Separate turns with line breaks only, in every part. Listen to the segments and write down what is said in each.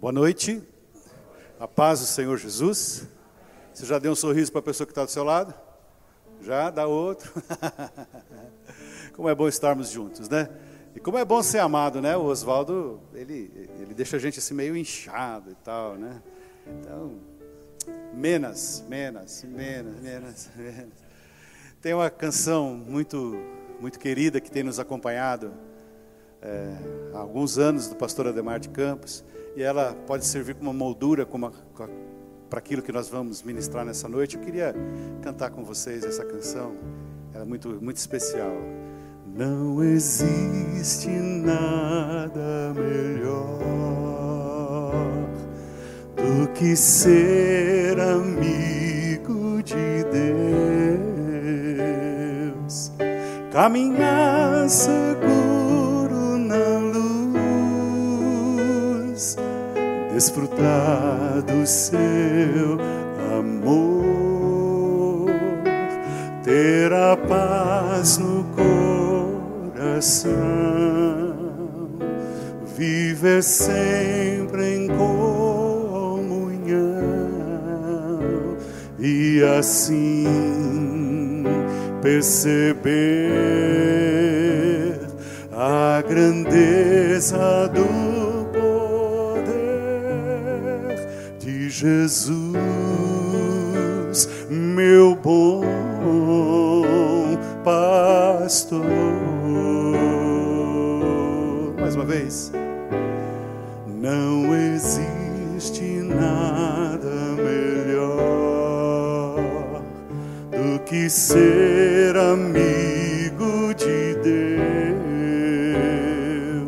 Boa noite. A paz do Senhor Jesus. Você já deu um sorriso para a pessoa que está do seu lado? Já? Dá outro. como é bom estarmos juntos, né? E como é bom ser amado, né? O Oswaldo, ele, ele deixa a gente assim meio inchado e tal, né? Então, menos, menos, menos, menos, menos. Tem uma canção muito, muito querida que tem nos acompanhado é, há alguns anos do pastor Ademar de Campos e ela pode servir como uma moldura para aquilo que nós vamos ministrar nessa noite. Eu queria cantar com vocês essa canção, ela é muito, muito especial. Não existe nada melhor do que ser amigo de Deus, caminhar seguro luz, desfrutar do seu amor, ter a paz no coração, viver sempre em comunhão e assim perceber a grandeza do Jesus, meu bom pastor. Mais uma vez. Não existe nada melhor do que ser amigo de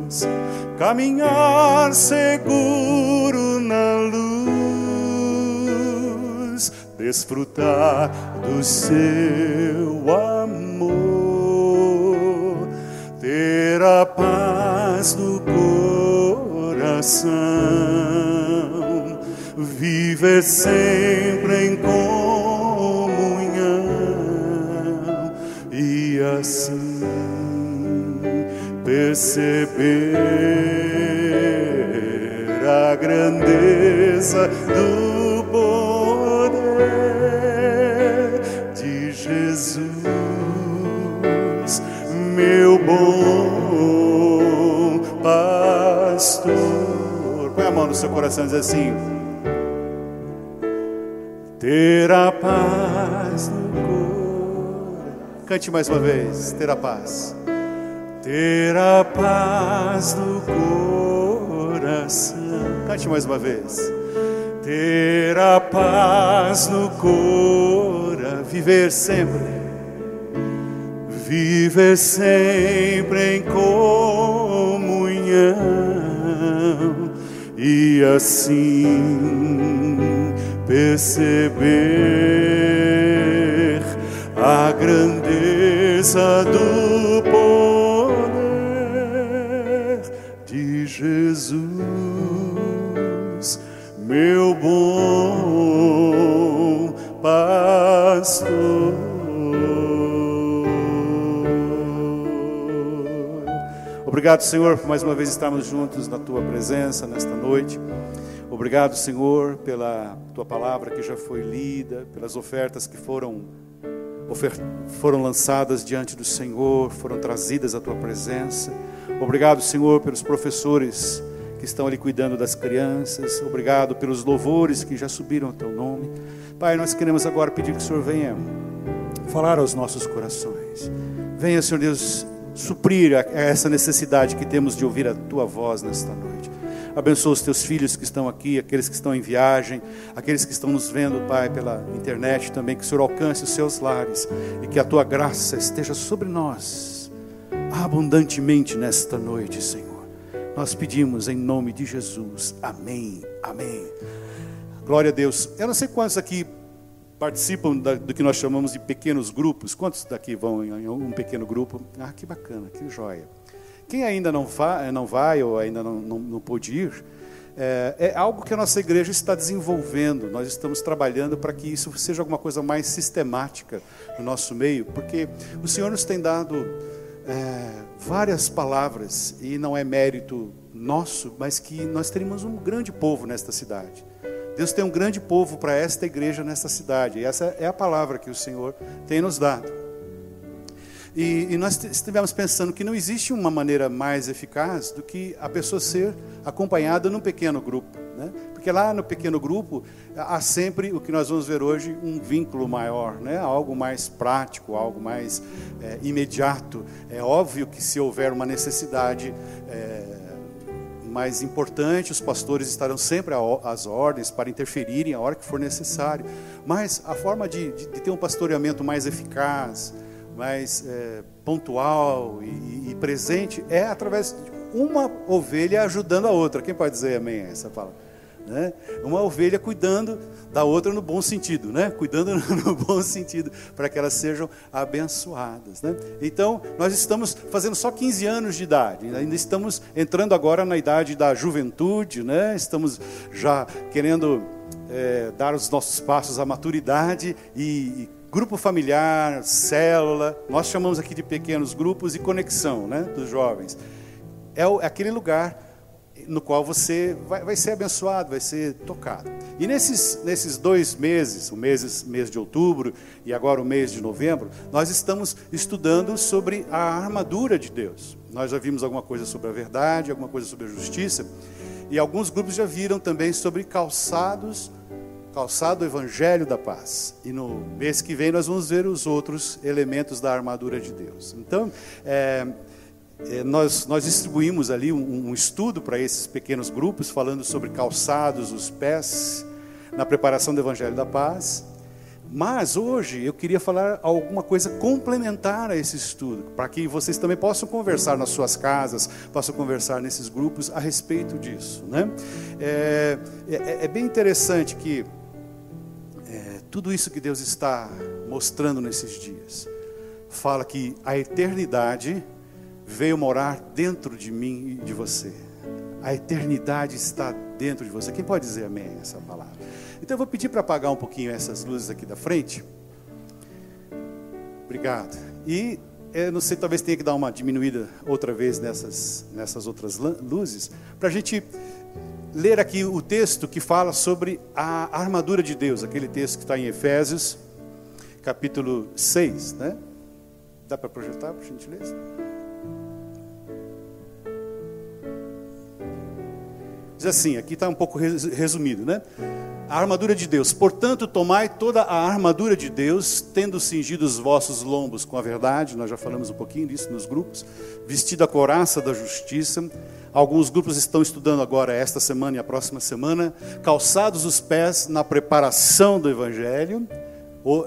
Deus, caminhar seguro na luz, desfrutar do seu amor, ter a paz do coração, viver sempre em comunhão e assim perceber a grandeza do bom pastor. Põe a mão no seu coração e diz assim: Ter a paz no coração. Cante mais uma vez: Ter a paz. Ter a paz no coração. Cante mais uma vez. Ter a paz no coração. Viver sempre. Viver sempre em comunhão e assim perceber a grandeza do poder de Jesus, meu bom pastor. Obrigado, Senhor, por mais uma vez estarmos juntos na tua presença nesta noite. Obrigado, Senhor, pela tua palavra que já foi lida, pelas ofertas que foram foram lançadas diante do Senhor, foram trazidas à tua presença. Obrigado, Senhor, pelos professores que estão ali cuidando das crianças. Obrigado pelos louvores que já subiram ao teu nome. Pai, nós queremos agora pedir que o Senhor venha falar aos nossos corações. Venha, Senhor Deus, suprir essa necessidade que temos de ouvir a tua voz nesta noite. Abençoa os teus filhos que estão aqui, aqueles que estão em viagem, aqueles que estão nos vendo, Pai, pela internet também. Que o Senhor alcance os seus lares e que a tua graça esteja sobre nós abundantemente nesta noite, Senhor. Nós pedimos em nome de Jesus. Amém. Amém. Glória a Deus. Eu não sei quantos aqui participam da, do que nós chamamos de pequenos grupos. Quantos daqui vão em um pequeno grupo? Ah, que bacana, que joia. Quem ainda não, fa, não vai ou ainda não, não, não pôde ir, é, é, algo que a nossa igreja está desenvolvendo. Nós estamos trabalhando para que isso seja alguma coisa mais sistemática no nosso meio, porque o Senhor nos tem dado é, várias palavras, e não é mérito nosso, mas que nós teríamos um grande povo nesta cidade. Deus tem um grande povo para esta igreja nesta cidade, e essa é a palavra que o Senhor tem nos dado. E, e, nós estivemos pensando que não existe uma maneira mais eficaz do que a pessoa ser acompanhada num pequeno grupo. Né? Porque lá no pequeno grupo há sempre o que nós vamos ver hoje, um vínculo maior, né? algo mais prático, algo mais é, imediato. É óbvio que se houver uma necessidade. É, mais importante, os pastores estarão sempre às ordens para interferirem a hora que for necessário. Mas a forma de, de, de ter um pastoreamento mais eficaz, mais é, pontual e, e, presente é através de uma ovelha ajudando a outra. Quem pode dizer amém a essa palavra? Né? Uma ovelha cuidando da outra no bom sentido, né? cuidando no bom sentido, para que elas sejam abençoadas. Né? Então, nós estamos fazendo só 15 anos de idade, ainda estamos entrando agora na idade da juventude, né? estamos já querendo é, dar os nossos passos à maturidade e, e grupo familiar, célula, nós chamamos aqui de pequenos grupos e conexão né, dos jovens. É, é aquele lugar no qual você vai, vai, ser abençoado, vai ser tocado. E nesses, nesses dois meses, o mês, mês de outubro e agora o mês de novembro, nós estamos estudando sobre a armadura de Deus. Nós já vimos alguma coisa sobre a verdade, alguma coisa sobre a justiça, e alguns grupos já viram também sobre calçados calçado Evangelho da Paz. E no mês que vem nós vamos ver os outros elementos da armadura de Deus. Então, é, nós, nós distribuímos ali um, um estudo para esses pequenos grupos, falando sobre calçados, os pés, na preparação do Evangelho da Paz. Mas hoje eu queria falar alguma coisa complementar a esse estudo, para que vocês também possam conversar nas suas casas, possam conversar nesses grupos a respeito disso. Né? É, é, é bem interessante que tudo isso que Deus está mostrando nesses dias fala que a eternidade veio morar dentro de mim e de você. A eternidade está dentro de você. Quem pode dizer amém a essa palavra? Então eu vou pedir para apagar um pouquinho essas luzes aqui da frente. Obrigado. E eu não sei, talvez tenha que dar uma diminuída outra vez nessas, nessas outras luzes, para a gente ler aqui o texto que fala sobre a armadura de Deus, aquele texto que está em Efésios, capítulo 6, né? Dá para projetar, por gentileza? Diz assim, aqui está um pouco resumido, né? A armadura de Deus. Portanto, tomai toda a armadura de Deus, tendo cingido os vossos lombos com a verdade, nós já falamos um pouquinho disso nos grupos, vestido a coraça da justiça, Alguns grupos estão estudando agora, esta semana e a próxima semana, calçados os pés na preparação do Evangelho.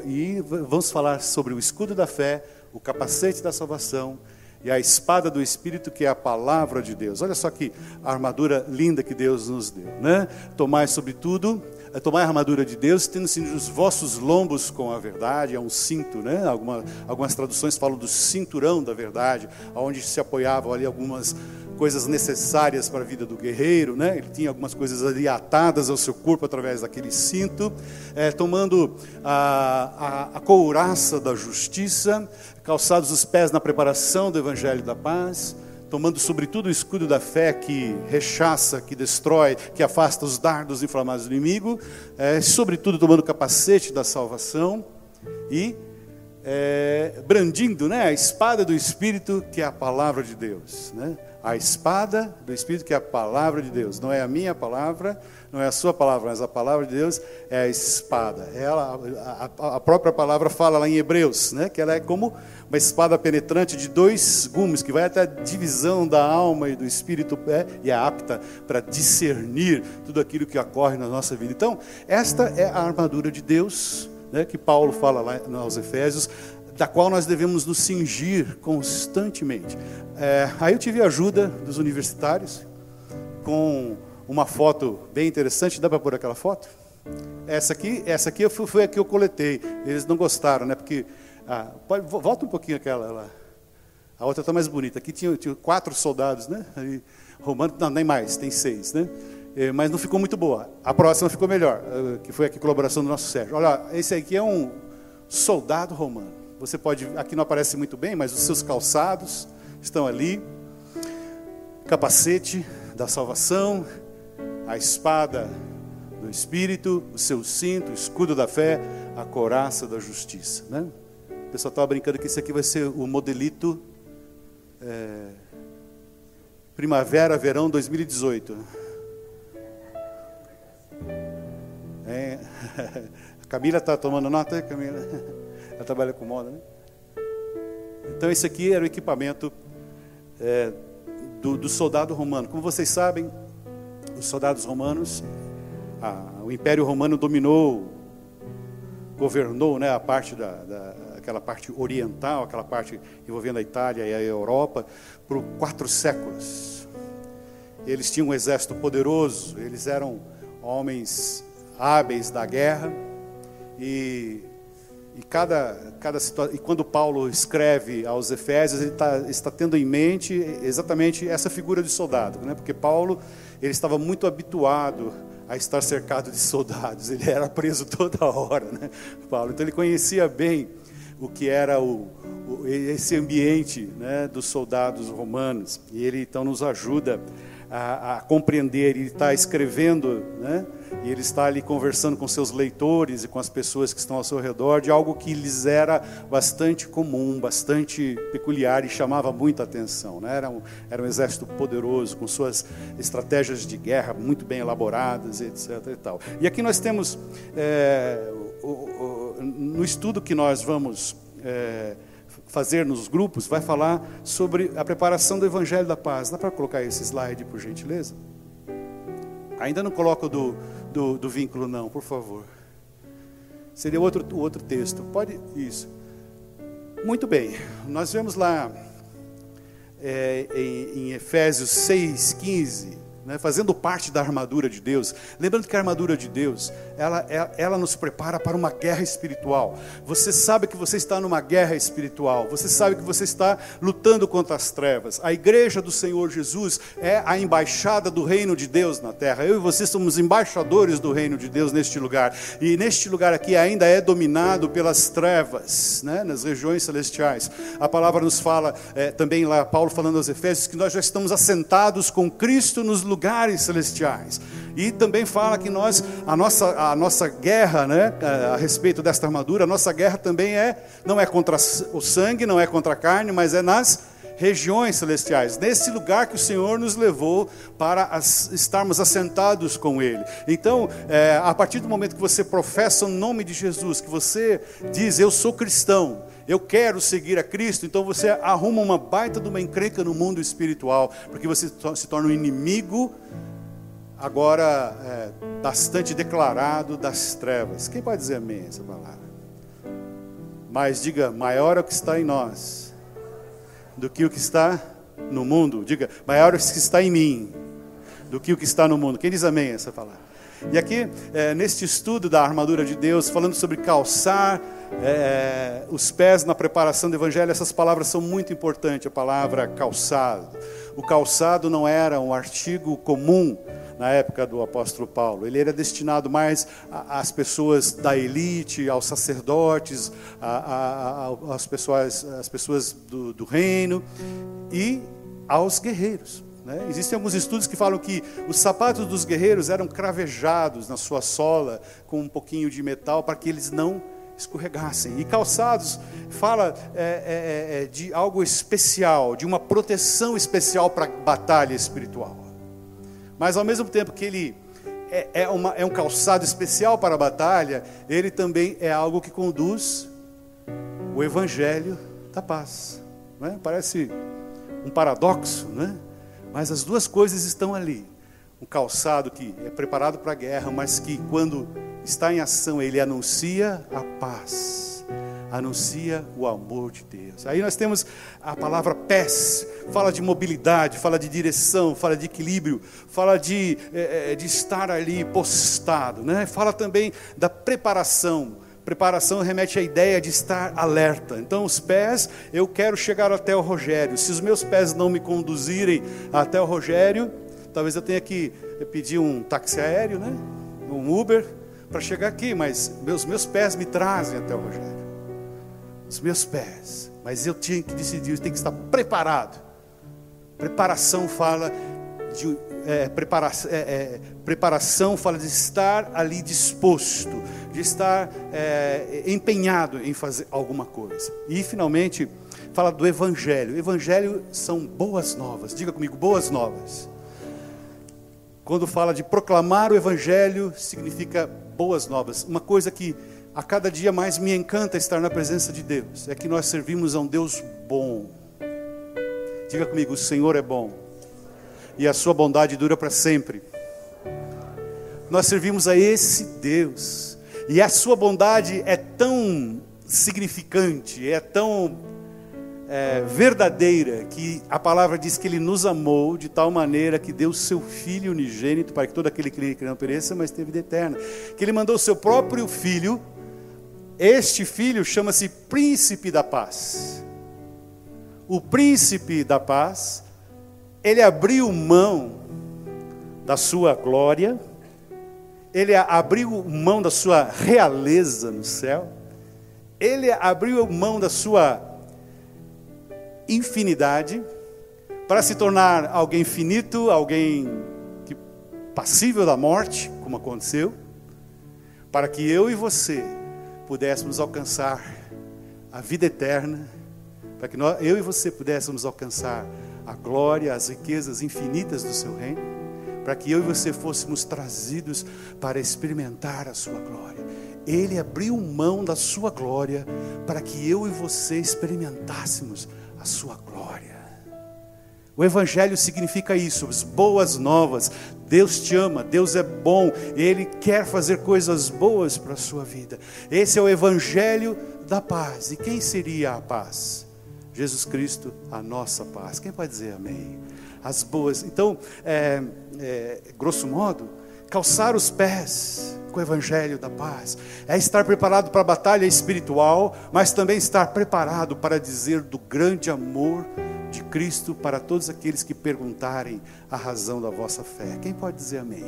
E vamos falar sobre o escudo da fé, o capacete da salvação e a espada do Espírito, que é a palavra de Deus. Olha só que armadura linda que Deus nos deu, né? Tomai, sobretudo, é tomai a armadura de Deus, tendo cingido os vossos lombos com a verdade, é um cinto, né? Alguma, algumas traduções falam do cinturão da verdade, onde se apoiavam ali algumas coisas necessárias para a vida do guerreiro, né? Ele tinha algumas coisas ali atadas ao seu corpo através daquele cinto, é, tomando a, a, a couraça da justiça, calçados os pés na preparação do evangelho da paz, tomando sobretudo o escudo da fé que rechaça, que destrói, que afasta os dardos inflamados do inimigo, é, sobretudo tomando o capacete da salvação e é, brandindo né, a espada do Espírito, que é a palavra de Deus. Né? a espada do Espírito, que é a palavra de Deus. Não é a minha palavra, não é a sua palavra, mas a palavra de Deus é a espada. Ela, a, a, própria palavra fala lá em Hebreus, né, que ela é como uma espada penetrante de dois gumes, que vai até a divisão da alma e do espírito é, e é apta para discernir tudo aquilo que ocorre na nossa vida. Então, esta é a armadura de Deus. Né, que Paulo fala lá aos Efésios, da qual nós devemos nos cingir constantemente. É, aí eu tive a ajuda dos universitários com uma foto bem interessante. Dá para pôr aquela foto? Essa aqui, essa aqui foi a que eu coletei. Eles não gostaram, né? Porque ah, pode, volta um pouquinho aquela lá. A outra está mais bonita. Aqui tinha, tinha, quatro soldados, né? Aí, romano, não, nem mais, tem seis, né? É, mas não ficou muito boa. A próxima ficou melhor, eh, que foi aqui a colaboração do nosso Sérgio. Olha, esse aqui é um soldado romano. Você pode, aqui não aparece muito bem, mas os seus calçados estão ali. Capacete da salvação, a espada do Espírito, o seu cinto, o escudo da fé, a coraça da justiça. Né? Pessoal estava brincando que esse aqui vai ser o modelito é, Primavera, Verão 2018. É, a Camila está tomando nota, Camila? Ela trabalha com moda, né? Então, esse aqui era o equipamento é, do, do, soldado romano. Como vocês sabem, os soldados romanos, a, o Império Romano dominou, governou né, a parte da, da, aquela parte oriental, aquela parte envolvendo a Itália e a Europa, por quatro séculos. Eles tinham um exército poderoso, eles eram homens hábeis da guerra e e cada, cada situação, e quando Paulo escreve aos Efésios, ele tá, está tendo em mente exatamente essa figura de soldado, né? porque Paulo ele estava muito habituado a estar cercado de soldados, ele era preso toda hora, né? Paulo. Então ele conhecia bem o que era o, o esse ambiente né, dos soldados romanos, e ele então nos ajuda a, a compreender, ele está escrevendo, né? e ele está ali conversando com seus leitores e com as pessoas que estão ao seu redor de algo que lhes era bastante comum, bastante peculiar e chamava muita atenção. Né? Era, um, era um exército poderoso, com suas estratégias de guerra muito bem elaboradas, etc. E, tal. e aqui nós temos, é, o, o, no estudo que nós vamos. É, fazer nos grupos, vai falar sobre a preparação do Evangelho da Paz. Dá para colocar esse slide, por gentileza? Ainda não coloco do, do, do vínculo, não, por favor. Seria outro, outro texto. Pode. Isso. Muito bem. Nós vemos lá é, em, em Efésios 6, 15 né, fazendo parte da armadura de Deus. Lembrando que a armadura de Deus, ela, ela, ela, nos prepara para uma guerra espiritual. Você sabe que você está numa guerra espiritual, você sabe que você está lutando contra as trevas. A igreja do Senhor Jesus é a embaixada do reino de Deus na terra. Eu e você somos embaixadores do reino de Deus neste lugar. E neste lugar aqui ainda é dominado pelas trevas, né, nas regiões celestiais. A palavra nos fala é, também lá, Paulo falando aos Efésios, que nós já estamos assentados com Cristo nos lugares lugares celestiais. E também fala que nós, a nossa, a nossa guerra, né, a respeito desta armadura, a nossa guerra também é, não é contra o sangue, não é contra a carne, mas é nas regiões celestiais, nesse lugar que o Senhor nos levou para as, estarmos assentados com Ele. Então, é, a partir do momento que você professa o nome de Jesus, que você diz, eu sou cristão, eu quero seguir a Cristo, então você arruma uma baita de uma encrenca no mundo espiritual, porque você se torna um inimigo, agora é, bastante declarado das trevas. Quem pode dizer amém essa palavra? Mas diga, maior é o que está em nós do que o que está no mundo. Diga, maior é o que está em mim do que o que está no mundo. Quem diz amém essa palavra? E aqui, é, neste estudo da armadura de Deus, falando sobre calçar é, os pés na preparação do Evangelho, essas palavras são muito importantes. A palavra calçado. O calçado não era um artigo comum na época do apóstolo Paulo. Ele era destinado mais às pessoas da elite, aos sacerdotes, às pessoas, às pessoas do, do reino e aos guerreiros. Né? Existem alguns estudos que falam que os sapatos dos guerreiros eram cravejados na sua sola com um pouquinho de metal para que eles não escorregassem. E calçados fala é, é, é, de algo especial, de uma proteção especial para batalha espiritual. Mas ao mesmo tempo que ele é, é, uma, é um calçado especial para a batalha, ele também é algo que conduz o evangelho da paz. Né? Parece um paradoxo, né? Mas as duas coisas estão ali. Um calçado que é preparado para a guerra, mas que quando está em ação, ele anuncia a paz, anuncia o amor de Deus. Aí nós temos a palavra pés, fala de mobilidade, fala de direção, fala de equilíbrio, fala de, é, de estar ali postado, né? fala também da preparação Preparação remete à ideia de estar alerta. Então, os pés, eu quero chegar até o Rogério. Se os meus pés não me conduzirem até o Rogério, talvez eu tenha que pedir um táxi aéreo, né? um Uber, para chegar aqui, mas meus, meus pés me trazem até o Rogério. os meus pés. Mas eu tinha que decidir, eu tenho que estar preparado. Preparação fala de é, prepara, é, é, preparação fala de estar ali disposto, de estar é, empenhado em fazer alguma coisa. E finalmente fala do Evangelho. Evangelho são boas novas. Diga comigo, boas novas. Quando fala de proclamar o Evangelho, significa boas novas. Uma coisa que a cada dia mais me encanta estar na presença de Deus é que nós servimos a um Deus bom. Diga comigo, o Senhor é bom e a sua bondade dura para sempre. Nós servimos a esse Deus e a sua bondade é tão significante, é tão é, verdadeira que a palavra diz que Ele nos amou de tal maneira que deu seu Filho unigênito para que todo aquele que não pereça, mas tenha vida eterna. Que Ele mandou seu próprio Filho. Este Filho chama-se Príncipe da Paz. O Príncipe da Paz ele abriu mão da sua glória, ele abriu mão da sua realeza no céu, ele abriu mão da sua infinidade para se tornar alguém finito, alguém que, passível da morte, como aconteceu, para que eu e você pudéssemos alcançar a vida eterna, para que nós, eu e você pudéssemos alcançar a glória, as riquezas infinitas do seu reino, para que eu e você fôssemos trazidos para experimentar a sua glória. Ele abriu mão da sua glória para que eu e você experimentássemos a sua glória. O Evangelho significa isso, as boas novas. Deus te ama, Deus é bom, Ele quer fazer coisas boas para a sua vida. Esse é o Evangelho da paz. E quem seria a paz? Jesus Cristo, a nossa paz. Quem pode dizer amém? As boas. Então, é, é, grosso modo, calçar os pés com o evangelho da paz é estar preparado para a batalha espiritual, mas também estar preparado para dizer do grande amor de Cristo para todos aqueles que perguntarem a razão da vossa fé. Quem pode dizer amém?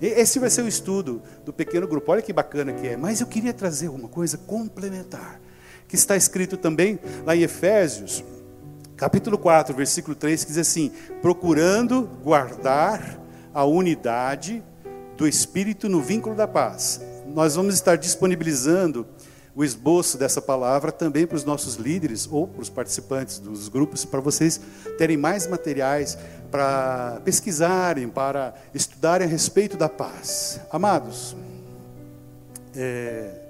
Esse vai ser o estudo do pequeno grupo. Olha que bacana que é. Mas eu queria trazer uma coisa complementar que está escrito também lá em Efésios, capítulo 4, versículo 3, que diz assim: procurando guardar a unidade do Espírito no vínculo da paz. Nós vamos estar disponibilizando o esboço dessa palavra também para os nossos líderes ou para os participantes dos grupos, para vocês terem mais materiais para pesquisarem, para estudarem a respeito da paz. Amados, é,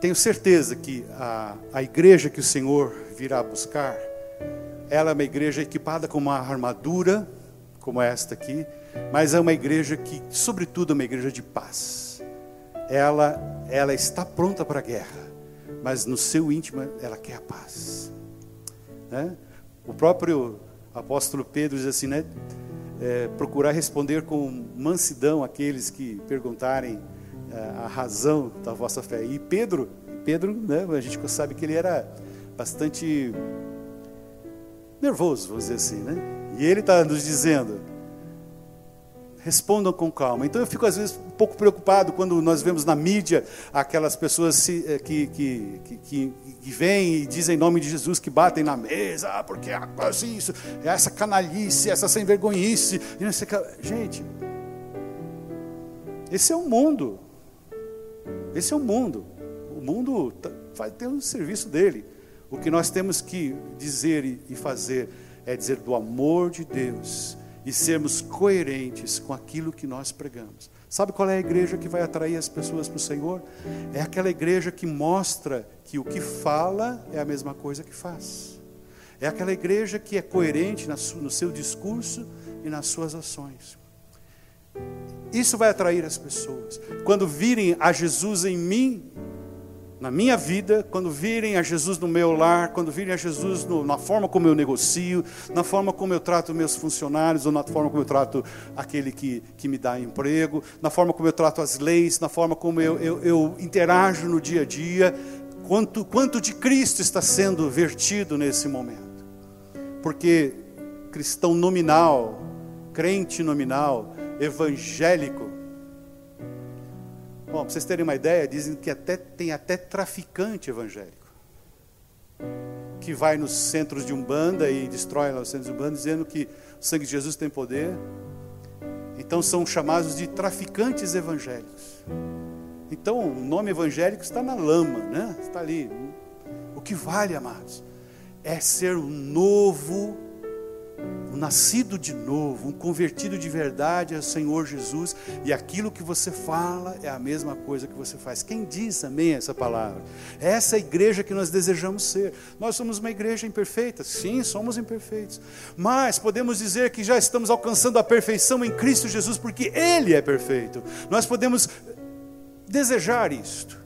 tenho certeza que a, a igreja que o Senhor virá buscar, ela é uma igreja equipada com uma armadura, como esta aqui, mas é uma igreja que, sobretudo, é uma igreja de paz. Ela, ela está pronta para a guerra, mas no seu íntimo ela quer a paz. Né? O próprio apóstolo Pedro diz assim, né? É, procurar responder com mansidão aqueles que perguntarem é, a razão da vossa fé. E Pedro, Pedro, né, a gente sabe que ele era bastante nervoso, vamos dizer assim, né? E ele está nos dizendo: respondam com calma. Então eu fico às vezes um pouco preocupado quando nós vemos na mídia aquelas pessoas eh, que, que, que, que, vêm e dizem em nome de Jesus que batem na mesa, ah, porque é isso, essa canalice, essa sem vergonhice. Gente, esse é o mundo. Esse é o mundo. O mundo tá, vai ter um serviço dele. O que nós temos que dizer e fazer é dizer do amor de Deus e sermos coerentes com aquilo que nós pregamos. Sabe qual é a igreja que vai atrair as pessoas para o Senhor? É aquela igreja que mostra que o que fala é a mesma coisa que faz. É aquela igreja que é coerente no seu discurso e nas suas ações. Isso vai atrair as pessoas. Quando virem a Jesus em mim, na minha vida, quando virem a Jesus no meu lar, quando virem a Jesus no, na forma como eu negocio, na forma como eu trato meus funcionários, ou na forma como eu trato aquele que, que me dá emprego, na forma como eu trato as leis, na forma como eu, eu, eu interajo no dia a dia, quanto, quanto de Cristo está sendo vertido nesse momento. Porque cristão nominal, crente nominal, evangélico, Bom, para vocês terem uma ideia, dizem que até, tem até traficante evangélico que vai nos centros de Umbanda e destrói os centros de Umbanda, dizendo que o sangue de Jesus tem poder. Então são chamados de traficantes evangélicos. Então o nome evangélico está na lama, né? Está ali. O que vale, amados, é ser um novo um nascido de novo, um convertido de verdade ao Senhor Jesus, e aquilo que você fala é a mesma coisa que você faz. Quem diz também essa palavra? É essa igreja que nós desejamos ser. Nós somos uma igreja imperfeita, sim, somos imperfeitos, mas podemos dizer que já estamos alcançando a perfeição em Cristo Jesus, porque Ele é perfeito. Nós podemos desejar isto.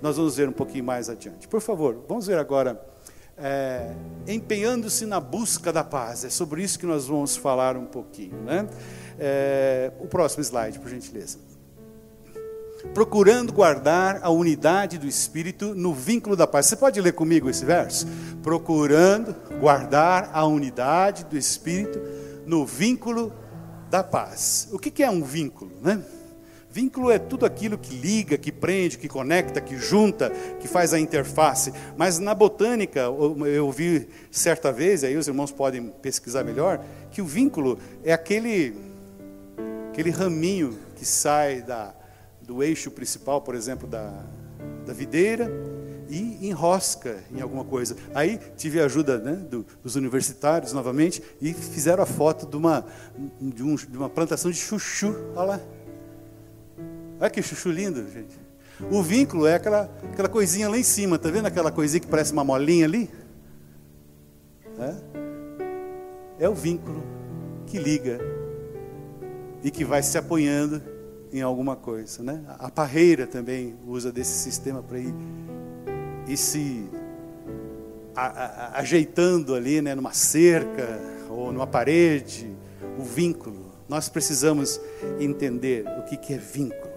Nós vamos ver um pouquinho mais adiante. Por favor, vamos ver agora é, empenhando-se na busca da paz. É sobre isso que nós vamos falar um pouquinho. Né? É, o próximo slide, por gentileza. Procurando guardar a unidade do Espírito no vínculo da paz. Você pode ler comigo esse verso? Procurando guardar a unidade do Espírito no vínculo da paz. O que é um vínculo? Né? Vínculo é tudo aquilo que liga, que prende, que conecta, que junta, que faz a interface. Mas na botânica, eu ouvi certa vez, aí os irmãos podem pesquisar melhor, que o vínculo é aquele, aquele raminho que sai da, do eixo principal, por exemplo, da, da videira, e enrosca em alguma coisa. Aí tive a ajuda né, do, dos universitários novamente e fizeram a foto de uma, de, um, de uma plantação de chuchu. Olha lá. Olha que chuchu lindo, gente. O vínculo é aquela, aquela coisinha lá em cima, tá vendo aquela coisinha que parece uma molinha ali? É, é o vínculo que liga e que vai se apoiando em alguma coisa, né? A parreira também usa desse sistema para ir e se a, a, ajeitando ali, né, numa cerca ou numa parede, o vínculo. Nós precisamos entender o que, que é vínculo.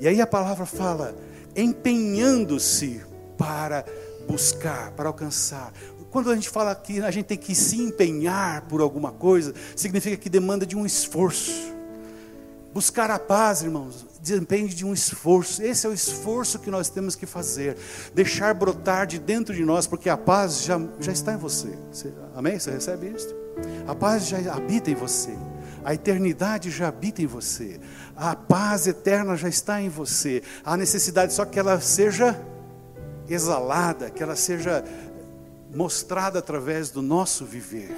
E aí a palavra fala, empenhando-se para buscar, para alcançar. Quando a gente fala que a gente tem que se empenhar por alguma coisa, significa que demanda de um esforço. Buscar a paz, irmãos, depende de um esforço. Esse é o esforço que nós temos que fazer. Deixar brotar de dentro de nós, porque a paz já, já está em você. você amém? Você recebe isso? A paz já habita em você. A eternidade já habita em você. A paz eterna já está em você. A necessidade só que ela seja exalada, que ela seja mostrada através do nosso viver.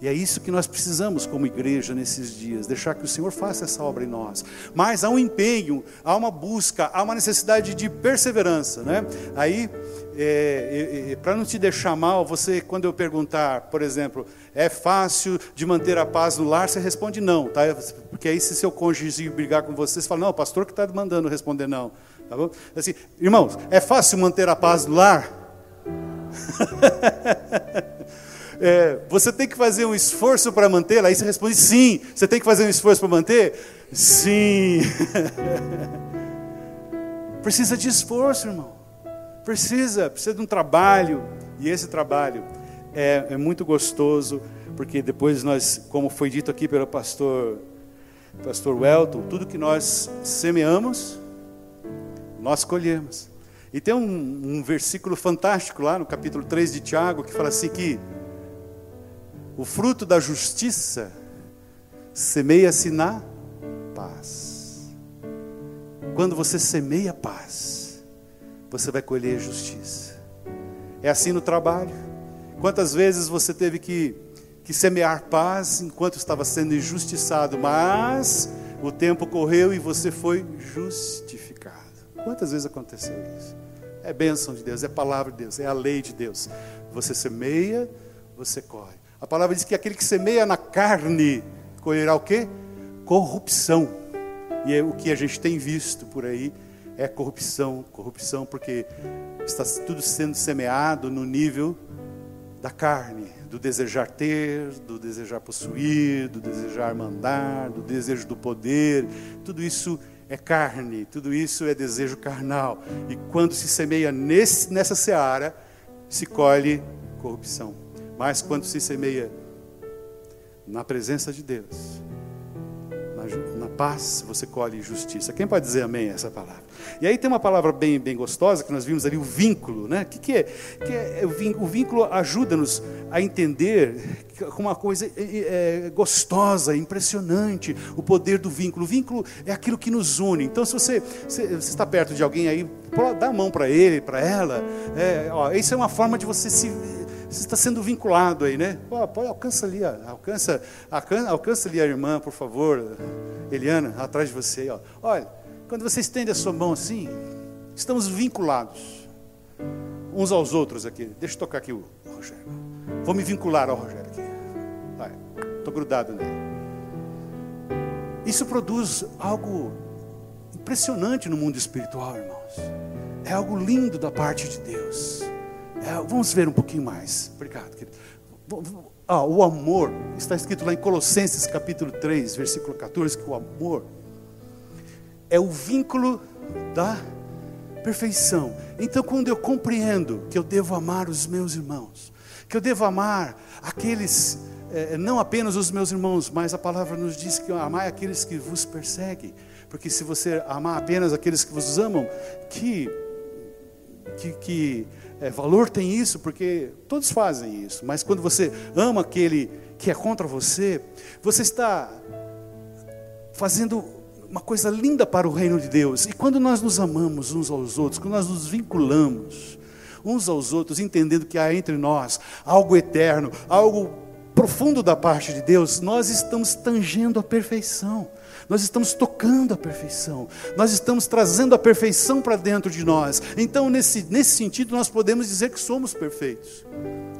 E é isso que nós precisamos como igreja nesses dias, deixar que o Senhor faça essa obra em nós. Mas há um empenho, há uma busca, há uma necessidade de perseverança, né? Aí, é, é, para não te deixar mal, você, quando eu perguntar, por exemplo, é fácil de manter a paz no lar, você responde não, tá? Porque aí se seu cônjuge brigar com você, você fala, não, o pastor que está mandando responder não, tá bom? Assim, irmãos, é fácil manter a paz no lar? é, você tem que fazer um esforço para mantê-la? Aí você responde sim. Você tem que fazer um esforço para manter? Sim. precisa de esforço, irmão. Precisa, precisa de um trabalho. E esse trabalho é, é muito gostoso, porque depois nós, como foi dito aqui pelo pastor, pastor Welton, tudo que nós semeamos, nós colhemos. E tem um, um, versículo fantástico lá no capítulo 3 de Tiago que fala assim que o fruto da justiça semeia-se na paz. Quando você semeia paz, você vai colher justiça. É assim no trabalho. Quantas vezes você teve que, que semear paz enquanto estava sendo injustiçado, mas o tempo correu e você foi justificado. Quantas vezes aconteceu isso? É bênção de Deus, é palavra de Deus, é a lei de Deus. Você semeia, você colhe. A palavra diz que aquele que semeia na carne colherá o quê? Corrupção. E é o que a gente tem visto por aí é corrupção, corrupção, porque está tudo sendo semeado no nível da carne, do desejar ter, do desejar possuir, do desejar mandar, do desejo do poder. Tudo isso é carne, tudo isso é desejo carnal. E quando se semeia nesse, nessa seara, se colhe corrupção. Mas quando se semeia na presença de Deus, na paz você colhe justiça. Quem pode dizer amém a essa palavra? E aí tem uma palavra bem, bem gostosa que nós vimos ali, o vínculo. Né? O que, que é? Que é o, vínculo, o vínculo ajuda-nos a entender uma coisa é, é, gostosa, impressionante, o poder do vínculo. O vínculo é aquilo que nos une. Então, se você, se, você está perto de alguém aí, dá a mão para ele, para ela. É, ó, isso é uma forma de você se você está sendo vinculado aí, né? Pô, pô, alcança ali, alcança, alcança, ali a irmã, por favor, Eliana, atrás de você. Ó. Olha, quando você estende a sua mão assim, estamos vinculados uns aos outros aqui. Deixa eu tocar aqui o Rogério. Vou me vincular ao Rogério aqui. Estou grudado nele. Isso produz algo impressionante no mundo espiritual, irmãos. É algo lindo da parte de Deus. É, vamos ver um pouquinho mais. Obrigado, querido. Ah, o amor, está escrito lá em Colossenses capítulo 3, versículo 14, que o amor é o vínculo da perfeição. Então, quando eu compreendo que eu devo amar os meus irmãos, que eu devo amar aqueles, é, não apenas os meus irmãos, mas a palavra nos diz que amar aqueles que vos perseguem, porque se você amar apenas aqueles que vos amam, que, que, que é, valor tem isso, porque todos fazem isso, mas quando você ama aquele que é contra você, você está fazendo uma coisa linda para o reino de Deus. E quando nós nos amamos uns aos outros, quando nós nos vinculamos uns aos outros, entendendo que há entre nós algo eterno, algo profundo da parte de Deus, nós estamos tangendo a perfeição nós estamos tocando a perfeição, nós estamos trazendo a perfeição para dentro de nós. Então, nesse, nesse sentido, nós podemos dizer que somos perfeitos.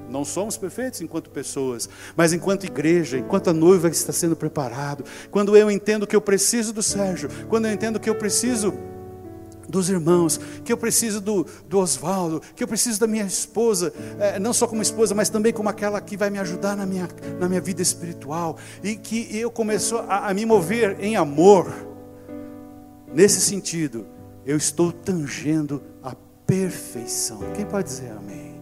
Não somos perfeitos enquanto pessoas, mas enquanto igreja, enquanto a noiva está sendo preparado. Quando eu entendo que eu preciso do Sérgio, quando eu entendo que eu preciso dos irmãos, que eu preciso do, do Oswaldo, que eu preciso da minha esposa, é, não só como esposa, mas também como aquela que vai me ajudar na minha, na minha vida espiritual, e que eu começo a, a me mover em amor. Nesse sentido, eu estou tangendo a perfeição. Quem pode dizer amém?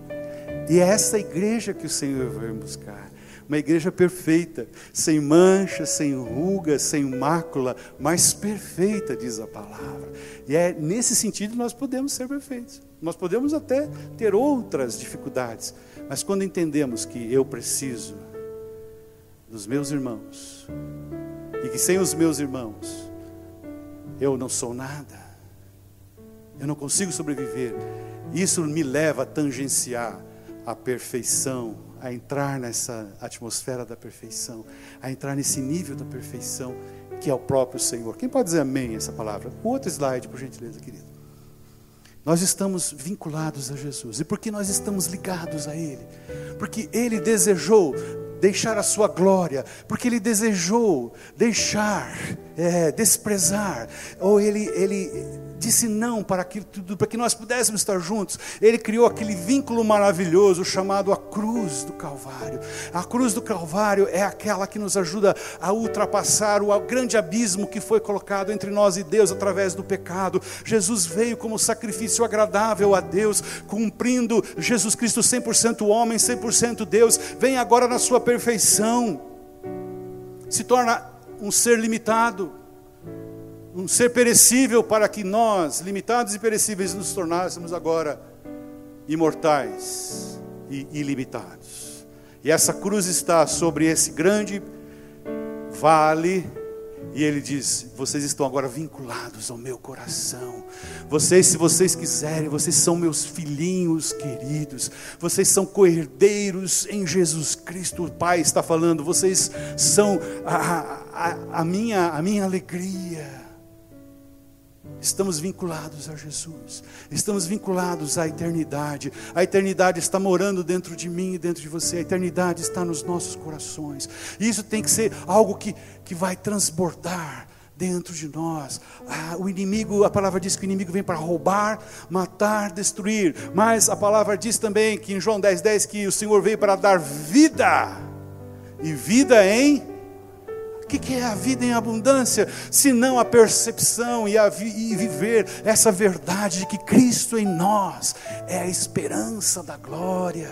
E é essa igreja que o Senhor vai buscar uma igreja perfeita, sem mancha, sem ruga, sem mácula, mas perfeita, diz a palavra. E é nesse sentido nós podemos ser perfeitos. Nós podemos até ter outras dificuldades, mas quando entendemos que eu preciso dos meus irmãos, e que sem os meus irmãos eu não sou nada, eu não consigo sobreviver, isso me leva a tangenciar a perfeição, a entrar nessa atmosfera da perfeição, a entrar nesse nível da perfeição que é o próprio Senhor. Quem pode dizer amém essa palavra? O outro slide, por gentileza, querido. Nós estamos vinculados a Jesus. E por que nós estamos ligados a Ele? Porque Ele desejou deixar a sua glória, porque Ele desejou deixar, é, desprezar, ou Ele, Ele disse não para aquilo tudo, para que nós pudéssemos estar juntos. Ele criou aquele vínculo maravilhoso chamado a cruz do Calvário. A cruz do Calvário é aquela que nos ajuda a ultrapassar o grande abismo que foi colocado entre nós e Deus através do pecado. Jesus veio como sacrifício agradável a Deus, cumprindo Jesus Cristo 100% homem, 100% Deus. Vem agora na sua perfeição. Se torna um ser limitado um ser perecível para que nós, limitados e perecíveis, nos tornássemos agora imortais e ilimitados. E essa cruz está sobre esse grande vale e ele diz: Vocês estão agora vinculados ao meu coração. Vocês, se vocês quiserem, vocês são meus filhinhos queridos. Vocês são coerdeiros em Jesus Cristo. O Pai está falando. Vocês são a, a, a minha, a minha alegria. Estamos vinculados a Jesus, estamos vinculados à eternidade. A eternidade está morando dentro de mim e dentro de você, a eternidade está nos nossos corações. E isso tem que ser algo que, que vai transbordar dentro de nós. Ah, o inimigo, a palavra diz que o inimigo vem para roubar, matar, destruir. Mas a palavra diz também que em João 10,10 10, que o Senhor veio para dar vida, e vida em O que é a vida em abundância? Se não a percepção e, a vi e viver essa verdade de que Cristo em nós é a esperança da glória.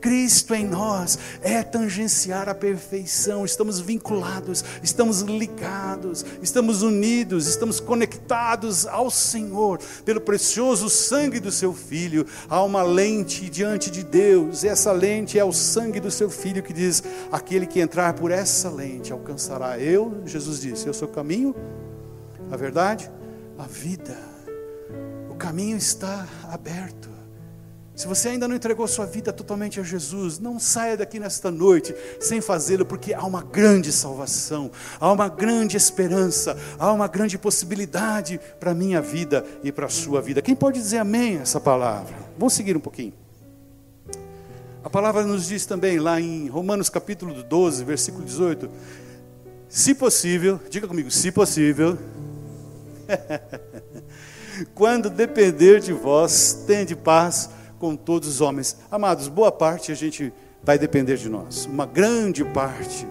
Cristo em nós é tangenciar a perfeição. Estamos vinculados, estamos ligados, estamos unidos, estamos conectados ao Senhor pelo precioso sangue do seu Filho. Há uma lente diante de Deus, e essa lente é o sangue do seu Filho que diz: aquele que entrar por essa lente alcançará. Eu, Jesus disse, eu sou o caminho, a verdade, a vida. O caminho está aberto. Se você ainda não entregou sua vida totalmente a Jesus, não saia daqui nesta noite sem fazê-lo, porque há uma grande salvação, há uma grande esperança, há uma grande possibilidade para a minha vida e para a sua vida. Quem pode dizer amém a essa palavra? Vamos seguir um pouquinho. A palavra nos diz também, lá em Romanos capítulo 12, versículo 18: se possível, diga comigo, se possível. Quando depender de vós, tende paz com todos os homens. Amados, boa parte a gente vai depender de nós. Uma grande parte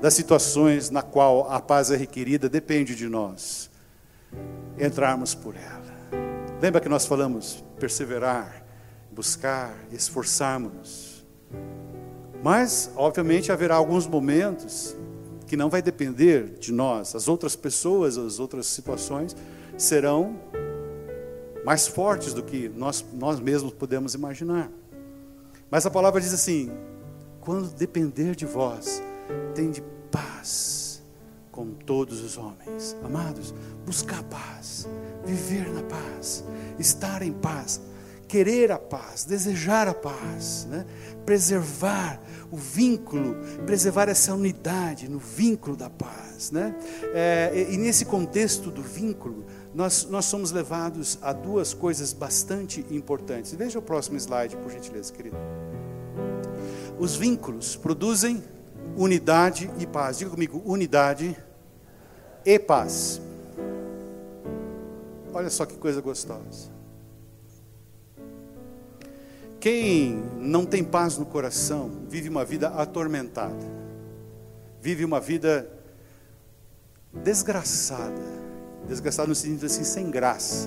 das situações na qual a paz é requerida depende de nós. Entrarmos por ela. Lembra que nós falamos perseverar, buscar, esforçarmos-nos. Mas, obviamente, haverá alguns momentos que não vai depender de nós. As outras pessoas, as outras situações serão mais fortes do que nós, nós mesmos podemos imaginar. Mas a palavra diz assim: quando depender de vós, tende paz com todos os homens. Amados, buscar paz, viver na paz, estar em paz, querer a paz, desejar a paz, né? preservar o vínculo, preservar essa unidade no vínculo da paz. Né? É, e nesse contexto do vínculo, nós, nós somos levados a duas coisas bastante importantes. Veja o próximo slide, por gentileza, querido. Os vínculos produzem unidade e paz. Diga comigo, unidade e paz. Olha só que coisa gostosa. Quem não tem paz no coração vive uma vida atormentada, vive uma vida desgraçada Desgastado no sentido assim, sem graça,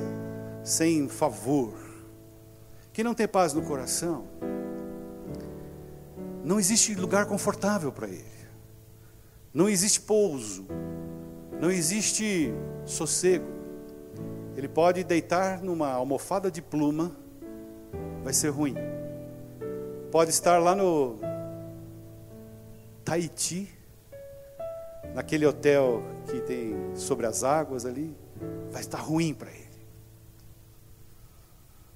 sem favor. Quem não tem paz no coração, não existe lugar confortável para ele. Não existe pouso. Não existe sossego. Ele pode deitar numa almofada de pluma, vai ser ruim. Pode estar lá no Tahiti, naquele hotel que tem sobre as águas ali, vai estar ruim para ele.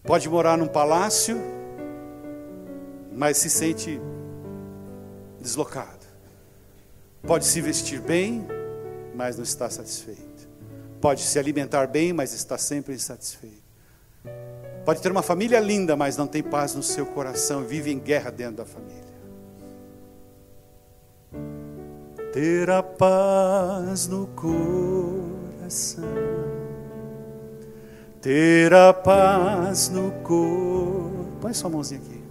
Pode morar num palácio, mas se sente deslocado. Pode se vestir bem, mas não está satisfeito. Pode se alimentar bem, mas está sempre insatisfeito. Pode ter uma família linda, mas não tem paz no seu coração vive em guerra dentro da família. ter a paz no coração, ter a paz no corpo. Põe sua mãozinha aqui.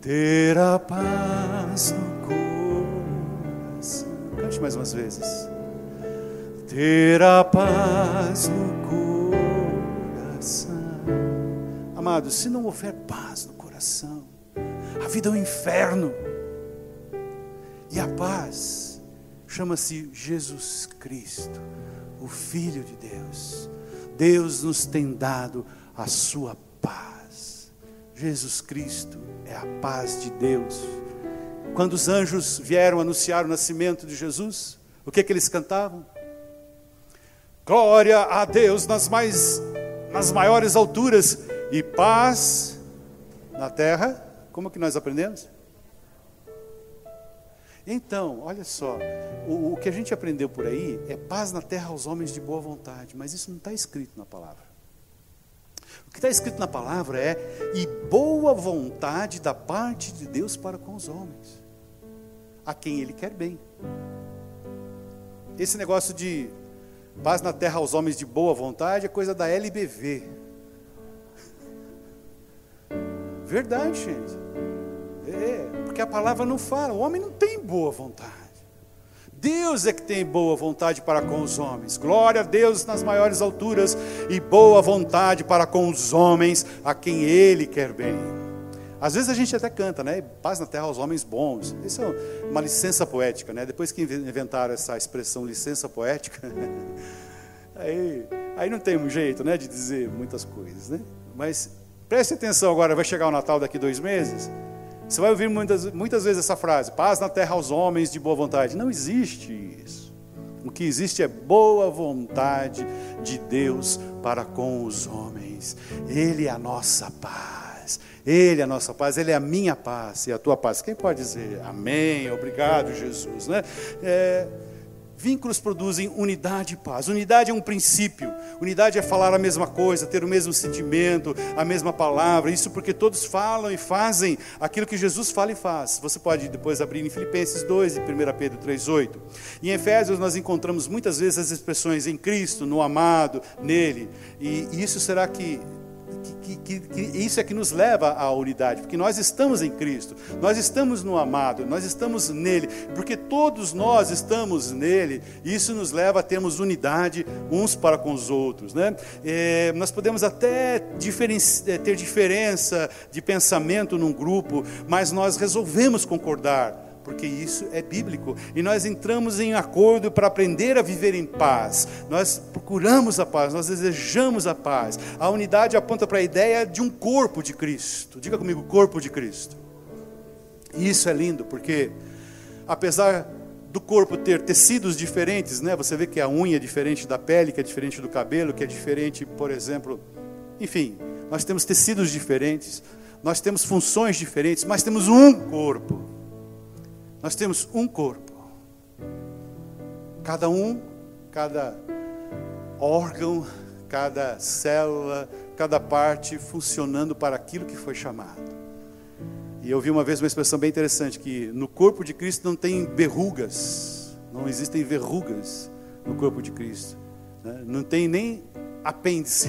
Ter a paz no coração. Cante mais umas vezes. Ter a paz no coração. Se não houver paz no coração, a vida é um inferno. E a paz chama-se Jesus Cristo, o Filho de Deus. Deus nos tem dado a sua paz. Jesus Cristo é a paz de Deus. Quando os anjos vieram anunciar o nascimento de Jesus, o que, que eles cantavam? Glória a Deus nas mais nas maiores alturas e paz na terra. Como que nós aprendemos? Então, olha só, o, o, que a gente aprendeu por aí é paz na terra aos homens de boa vontade, mas isso não está escrito na palavra. O que está escrito na palavra é e boa vontade da parte de Deus para com os homens, a quem Ele quer bem. Esse negócio de paz na terra aos homens de boa vontade é coisa da LBV. Verdade, gente. É, porque a palavra não fala, o homem não tem boa vontade. Deus é que tem boa vontade para com os homens. Glória a Deus nas maiores alturas e boa vontade para com os homens a quem Ele quer bem. Às vezes a gente até canta, né? Paz na terra aos homens bons. Isso é uma licença poética, né? Depois que inventaram essa expressão licença poética, aí, aí não tem um jeito, né, de dizer muitas coisas, né? Mas preste atenção agora, vai chegar o Natal daqui dois meses. Você vai ouvir muitas, muitas vezes essa frase: paz na terra aos homens de boa vontade. Não existe isso. O que existe é boa vontade de Deus para com os homens. Ele é a nossa paz. Ele é a nossa paz, Ele é a minha paz e a tua paz. Quem pode dizer amém? Obrigado, Jesus. Né? É, Vínculos produzem unidade e paz. Unidade é um princípio. Unidade é falar a mesma coisa, ter o mesmo sentimento, a mesma palavra. Isso porque todos falam e fazem aquilo que Jesus fala e faz. Você pode depois abrir em Filipenses 2 e 1 Pedro 3,8. Em Efésios nós encontramos muitas vezes as expressões em Cristo, no amado, nele. E isso será que que, que, que, isso é que nos leva à unidade, porque nós estamos em Cristo, nós estamos no amado, nós estamos nele, porque todos nós estamos nele, isso nos leva a termos unidade uns para com os outros. Né? É, nós podemos até diferen é, ter diferença de pensamento num grupo, mas nós resolvemos concordar porque isso é bíblico. E nós entramos em acordo para aprender a viver em paz. Nós procuramos a paz, nós desejamos a paz. A unidade aponta para a ideia de um corpo de Cristo. Diga comigo, corpo de Cristo. E isso é lindo, porque apesar do corpo ter tecidos diferentes, né? Você vê que a unha é diferente da pele, que é diferente do cabelo, que é diferente, por exemplo, enfim, nós temos tecidos diferentes, nós temos funções diferentes, mas temos um corpo. Nós temos um corpo. Cada um, cada órgão, cada célula, cada parte funcionando para aquilo que foi chamado. E eu vi uma vez uma expressão bem interessante que no corpo de Cristo não tem verrugas, não existem verrugas no corpo de Cristo, né? não tem nem apêndice.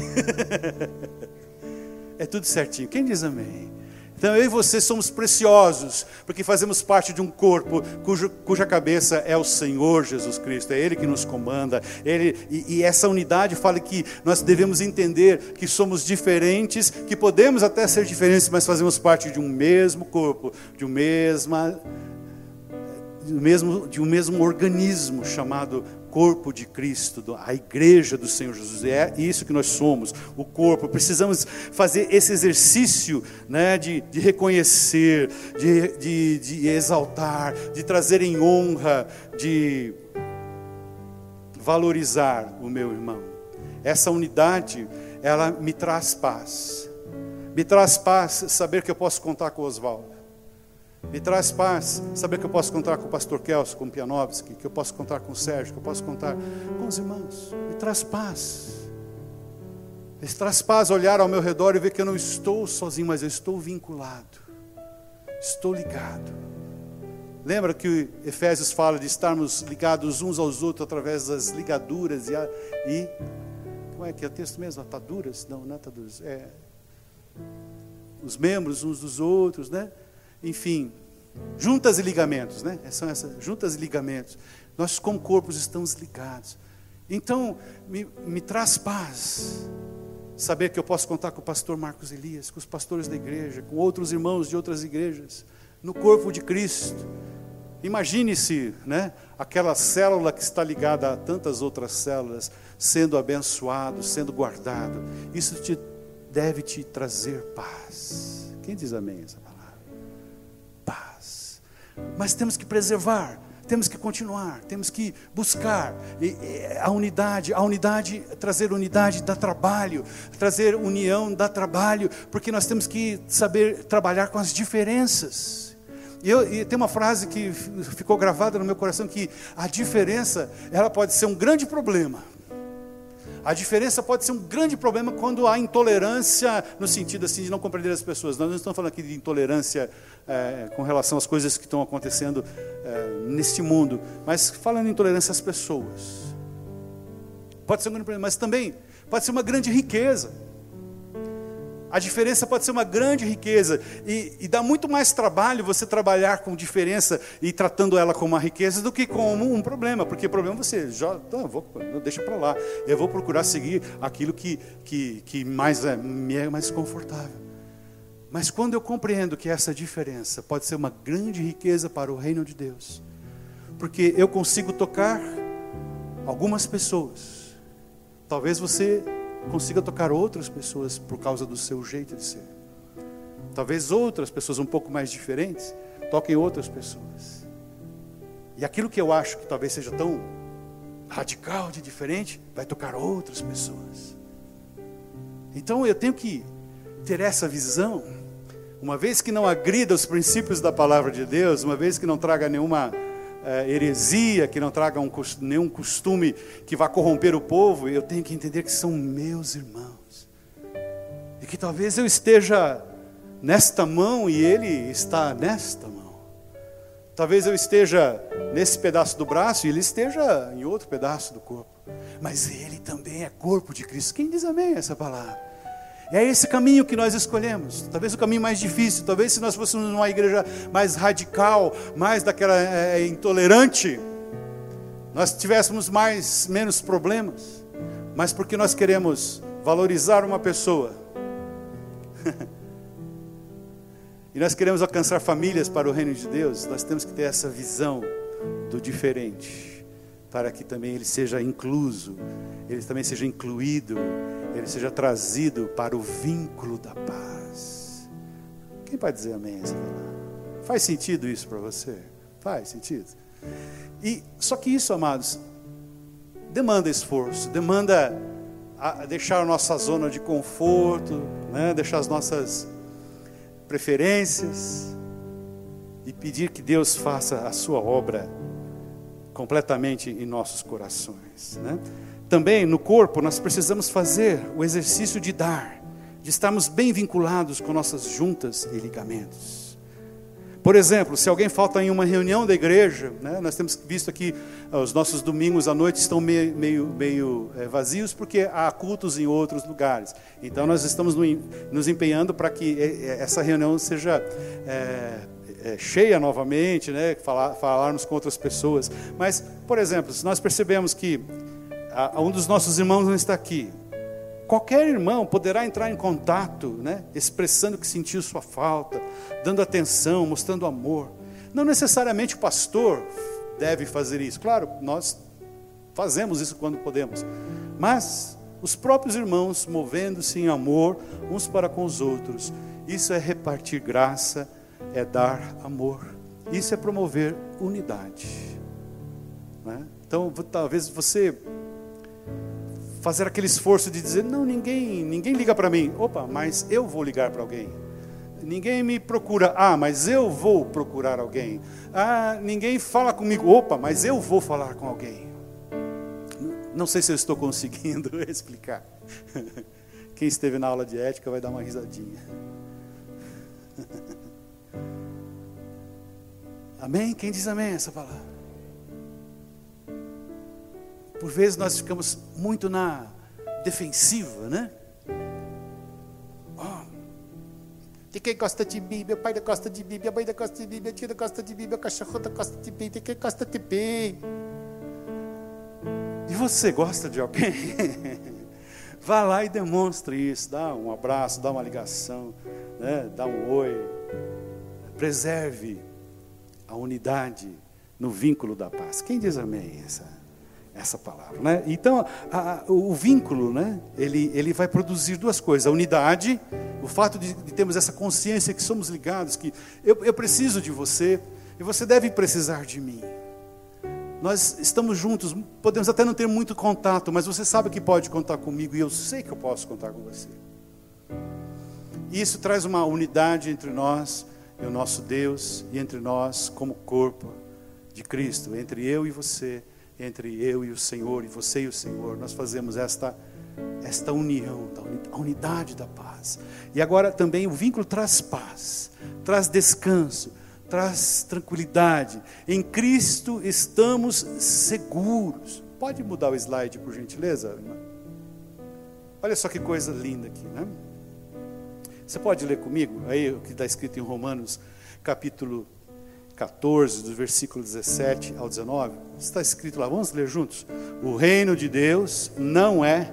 é tudo certinho. Quem diz amém? Então eu e você somos preciosos, porque fazemos parte de um corpo cujo, cuja cabeça é o Senhor Jesus Cristo, é Ele que nos comanda. Ele, e, e essa unidade fala que nós devemos entender que somos diferentes, que podemos até ser diferentes, mas fazemos parte de um mesmo corpo, de um mesma mesmo, de um mesmo organismo chamado corpo de Cristo, a igreja do Senhor Jesus. É isso que nós somos, o corpo. Precisamos fazer esse exercício né, de, de reconhecer, de, de, de exaltar, de trazer em honra, de valorizar o meu irmão. Essa unidade, ela me traz paz. Me traz paz saber que eu posso contar com Oswaldo. Me traz paz saber que eu posso contar com o pastor Kelso, com o Pianovski, que eu posso contar com o Sérgio, que eu posso contar com os irmãos. Me traz paz. Me traz paz olhar ao meu redor e ver que eu não estou sozinho, mas eu estou vinculado. Estou ligado. Lembra que Efésios fala de estarmos ligados uns aos outros através das ligaduras e, a, e como é que é o texto mesmo? Ataduras? Não, não é ataduras. É, os membros uns dos outros, né? Enfim, juntas e ligamentos, né? São essas juntas e ligamentos. Nós, como corpos, estamos ligados. Então, me, me traz paz saber que eu posso contar com o pastor Marcos Elias, com os pastores da igreja, com outros irmãos de outras igrejas, no corpo de Cristo. Imagine-se, né, aquela célula que está ligada a tantas outras células, sendo abençoado, sendo guardado. Isso te, deve te trazer paz. Quem diz amém? Essa mas temos que preservar, temos que continuar, temos que buscar a unidade, a unidade, trazer unidade dá trabalho, trazer união dá trabalho, porque nós temos que saber trabalhar com as diferenças. E, eu, e tem uma frase que ficou gravada no meu coração que a diferença ela pode ser um grande problema, a diferença pode ser um grande problema quando há intolerância no sentido assim de não compreender as pessoas. Nós não estamos falando aqui de intolerância é, com relação às coisas que estão acontecendo é, neste mundo, mas falando em intolerância às pessoas. Pode ser um grande problema, mas também pode ser uma grande riqueza. A diferença pode ser uma grande riqueza e, e, dá muito mais trabalho você trabalhar com diferença e tratando ela como uma riqueza do que como um problema, porque o problema você já não, vou, não deixa para lá. Eu vou procurar seguir aquilo que, que, que mais é, me é mais confortável. Mas quando eu compreendo que essa diferença pode ser uma grande riqueza para o reino de Deus, porque eu consigo tocar algumas pessoas, talvez você consiga tocar outras pessoas por causa do seu jeito de ser. Talvez outras pessoas um pouco mais diferentes toquem outras pessoas. E aquilo que eu acho que talvez seja tão radical de diferente, vai tocar outras pessoas. Então eu tenho que ter essa visão, uma vez que não agrida os princípios da palavra de Deus, uma vez que não traga nenhuma é, heresia, que não traga um, nenhum costume que vá corromper o povo, eu tenho que entender que são meus irmãos. E que talvez eu esteja nesta mão e ele está nesta mão. Talvez eu esteja nesse pedaço do braço e ele esteja em outro pedaço do corpo. Mas ele também é corpo de Cristo. Quem diz amém essa palavra? É esse caminho que nós escolhemos. Talvez o caminho mais difícil. Talvez se nós fôssemos numa igreja mais radical, mais daquela é, intolerante, nós tivéssemos mais menos problemas. Mas porque nós queremos valorizar uma pessoa. e nós queremos alcançar famílias para o reino de Deus, nós temos que ter essa visão do diferente, para que também ele seja incluso, ele também seja incluído ele seja trazido para o vínculo da paz. Quem pode dizer amém? Faz sentido isso para você? Faz sentido. E só que isso, amados, demanda esforço, demanda deixar a nossa zona de conforto, né? deixar as nossas preferências e pedir que Deus faça a sua obra completamente em nossos corações, né? Também no corpo nós precisamos fazer o exercício de dar, de estarmos bem vinculados com nossas juntas e ligamentos. Por exemplo, se alguém falta em uma reunião da igreja, né, nós temos visto aqui ah, os nossos domingos à noite estão meio, meio, meio é, vazios porque há cultos em outros lugares. Então nós estamos no, nos empenhando para que eh, eh, essa reunião seja é, é, cheia novamente, né, falar, falarmos com outras pessoas. Mas, por exemplo, se nós percebemos que um dos nossos irmãos não está aqui. Qualquer irmão poderá entrar em contato, né, expressando que sentiu sua falta, dando atenção, mostrando amor. Não necessariamente o pastor deve fazer isso. Claro, nós fazemos isso quando podemos. Mas os próprios irmãos movendo-se em amor uns para com os outros. Isso é repartir graça, é dar amor. Isso é promover unidade. Né? Então, talvez você fazer aquele esforço de dizer: não, ninguém, ninguém liga para mim. Opa, mas eu vou ligar para alguém. Ninguém me procura. Ah, mas eu vou procurar alguém. Ah, ninguém fala comigo. Opa, mas eu vou falar com alguém. Não sei se eu estou conseguindo explicar. Quem esteve na aula de ética vai dar uma risadinha. Amém? Quem diz amém essa palavra? Por vezes nós ficamos muito na defensiva, né? Oh, tem quem gosta de Bíblia, o pai da gosta de Bíblia, a mãe da gosta de Bíblia, a tia da gosta de Bíblia, a cachorro da gosta de Bíblia, tem quem gosta de Bíblia. E você gosta de alguém? Vá lá e demonstre isso, dá um abraço, dá uma ligação, né? dá um oi. Preserve a unidade no vínculo da paz. Quem diz amém? Essa? Essa palavra. Né? Então, a, o vínculo, né? ele, ele vai produzir duas coisas: a unidade, o fato de, de termos essa consciência que somos ligados, que eu, eu preciso de você e você deve precisar de mim. Nós estamos juntos, podemos até não ter muito contato, mas você sabe que pode contar comigo e eu sei que eu posso contar com você. E isso traz uma unidade entre nós e o nosso Deus, e entre nós como corpo de Cristo, entre eu e você entre eu e o Senhor, e você e o Senhor. Nós fazemos esta, esta união, a unidade da paz. E agora também o vínculo traz paz, traz descanso, traz tranquilidade. Em Cristo estamos seguros. Pode mudar o slide, por gentileza, irmã? Olha só que coisa linda aqui, né? Você pode ler comigo aí o que está escrito em Romanos, capítulo 14, do versículo 17 ao 19? Está escrito lá, vamos ler juntos? O reino de Deus não é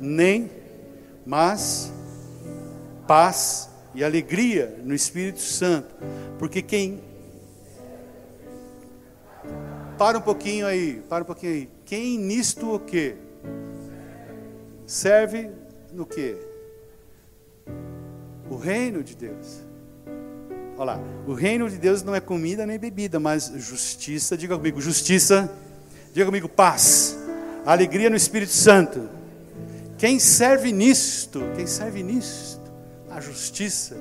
nem, mas paz e alegria no Espírito Santo, porque quem para um pouquinho aí, para um pouquinho aí. Quem nisto o quê? Serve no quê? O reino de Deus. Olha lá, o reino de Deus não é comida nem bebida, mas justiça, diga comigo, justiça, diga comigo, paz, alegria no Espírito Santo. Quem serve nisto, quem serve nisto, na justiça,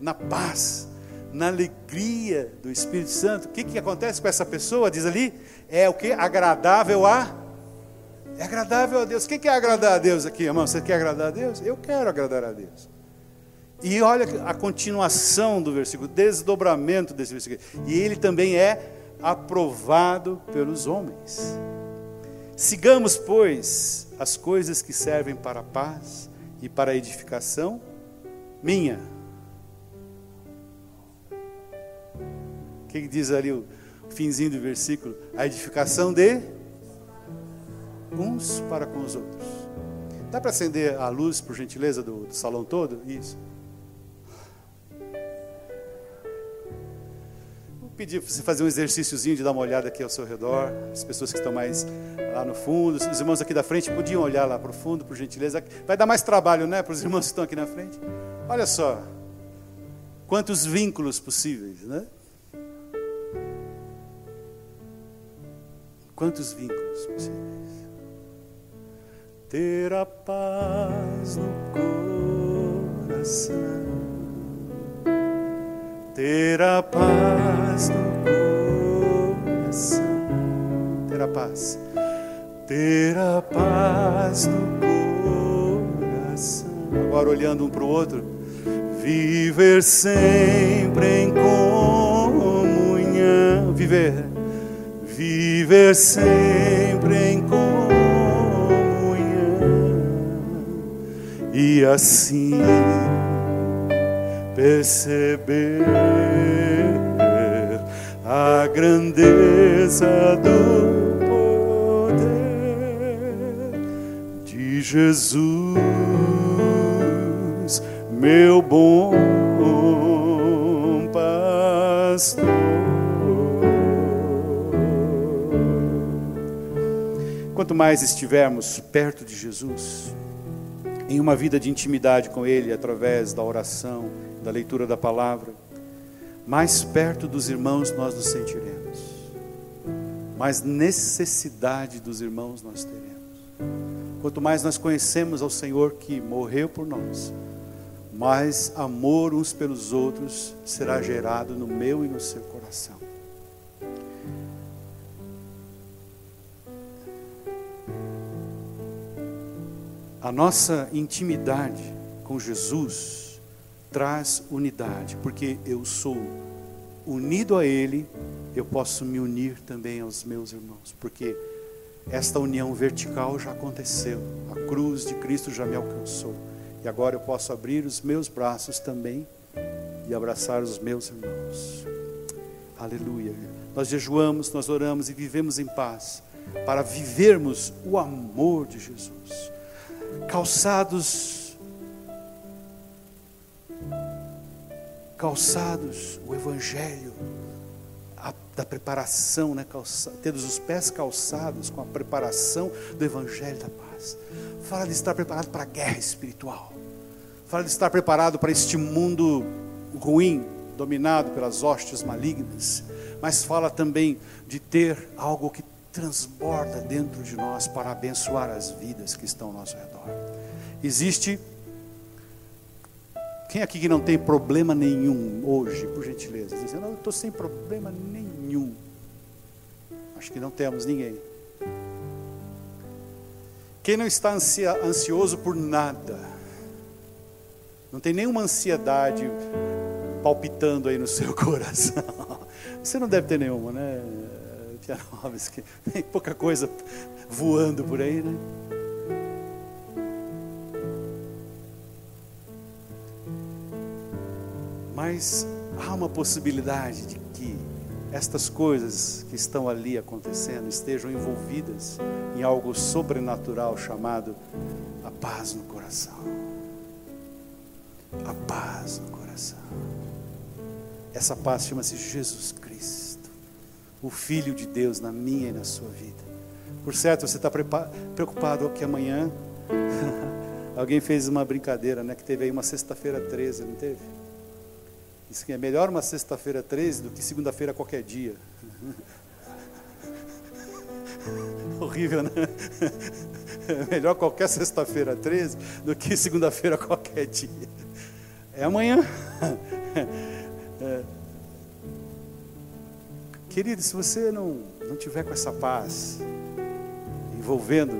na paz, na alegria do Espírito Santo, o que, que acontece com essa pessoa? Diz ali, é o que? Agradável a. É agradável a Deus. Quem quer agradar a Deus aqui, irmão? Você quer agradar a Deus? Eu quero agradar a Deus. E olha a continuação do versículo, desdobramento desse versículo. E ele também é aprovado pelos homens. Sigamos, pois, as coisas que servem para a paz e para a edificação minha O que, diz ali o finzinho do versículo? A edificação de uns para com os outros. Dá para acender a luz, por gentileza, do, do salão todo? Isso. Pedir para você fazer um exercíciozinho de dar uma olhada aqui ao seu redor. As pessoas que estão mais lá no fundo, os irmãos aqui da frente podiam olhar lá para o fundo, por gentileza. Vai dar mais trabalho, né, para os irmãos que estão aqui na frente. Olha só, quantos vínculos possíveis, né? Quantos vínculos possíveis? Ter a paz no coração, ter a paz no coração, ter a paz, ter a paz no coração. Agora olhando um para o outro, viver sempre em comunhão, viver. Viver sempre em comunhão. E assim perceber a grandeza do poder de Jesus, meu bom pastor. Quanto mais estivermos perto de Jesus, em uma vida de intimidade com Ele, através da oração, da leitura da palavra, mais perto dos irmãos nós nos sentiremos, mais necessidade dos irmãos nós teremos. Quanto mais nós conhecemos ao Senhor que morreu por nós, mais amor uns pelos outros será gerado no meu e no seu coração. A nossa intimidade com Jesus traz unidade, porque eu sou unido a Ele, eu posso me unir também aos meus irmãos, porque esta união vertical já aconteceu, a cruz de Cristo já me alcançou, e agora eu posso abrir os meus braços também e abraçar os meus irmãos. Aleluia. Nós jejuamos, nós oramos e vivemos em paz, para vivermos o amor de Jesus calçados, calçados o Evangelho a, da preparação, né, calça, tendo os pés calçados com a preparação do Evangelho da paz. Fala de estar preparado para a guerra espiritual. Fala de estar preparado para este mundo ruim, dominado pelas hostes malignas. Mas fala também de ter algo que transborda dentro de nós para abençoar as vidas que estão ao nosso redor. Existe. Quem aqui que não tem problema nenhum hoje, por gentileza? Dizendo, não, eu estou sem problema nenhum. Acho que não temos ninguém. Quem não está ansioso por nada, não tem nenhuma ansiedade palpitando aí no seu coração. Você não deve ter nenhuma, né? Tem pouca coisa voando por aí, né? Mas há uma possibilidade de que estas coisas que estão ali acontecendo estejam envolvidas em algo sobrenatural chamado a paz no coração. A paz no coração. Essa paz chama-se Jesus Cristo, o Filho de Deus na minha e na sua vida. Por certo, você está preocupado que amanhã alguém fez uma brincadeira, né? Que teve aí uma sexta-feira 13, não teve? Isso que é melhor uma sexta-feira 13 do que segunda-feira qualquer dia. Horrível, né? É melhor qualquer sexta-feira 13 do que segunda-feira qualquer dia. É amanhã. É. Querido, se você não, não tiver com essa paz envolvendo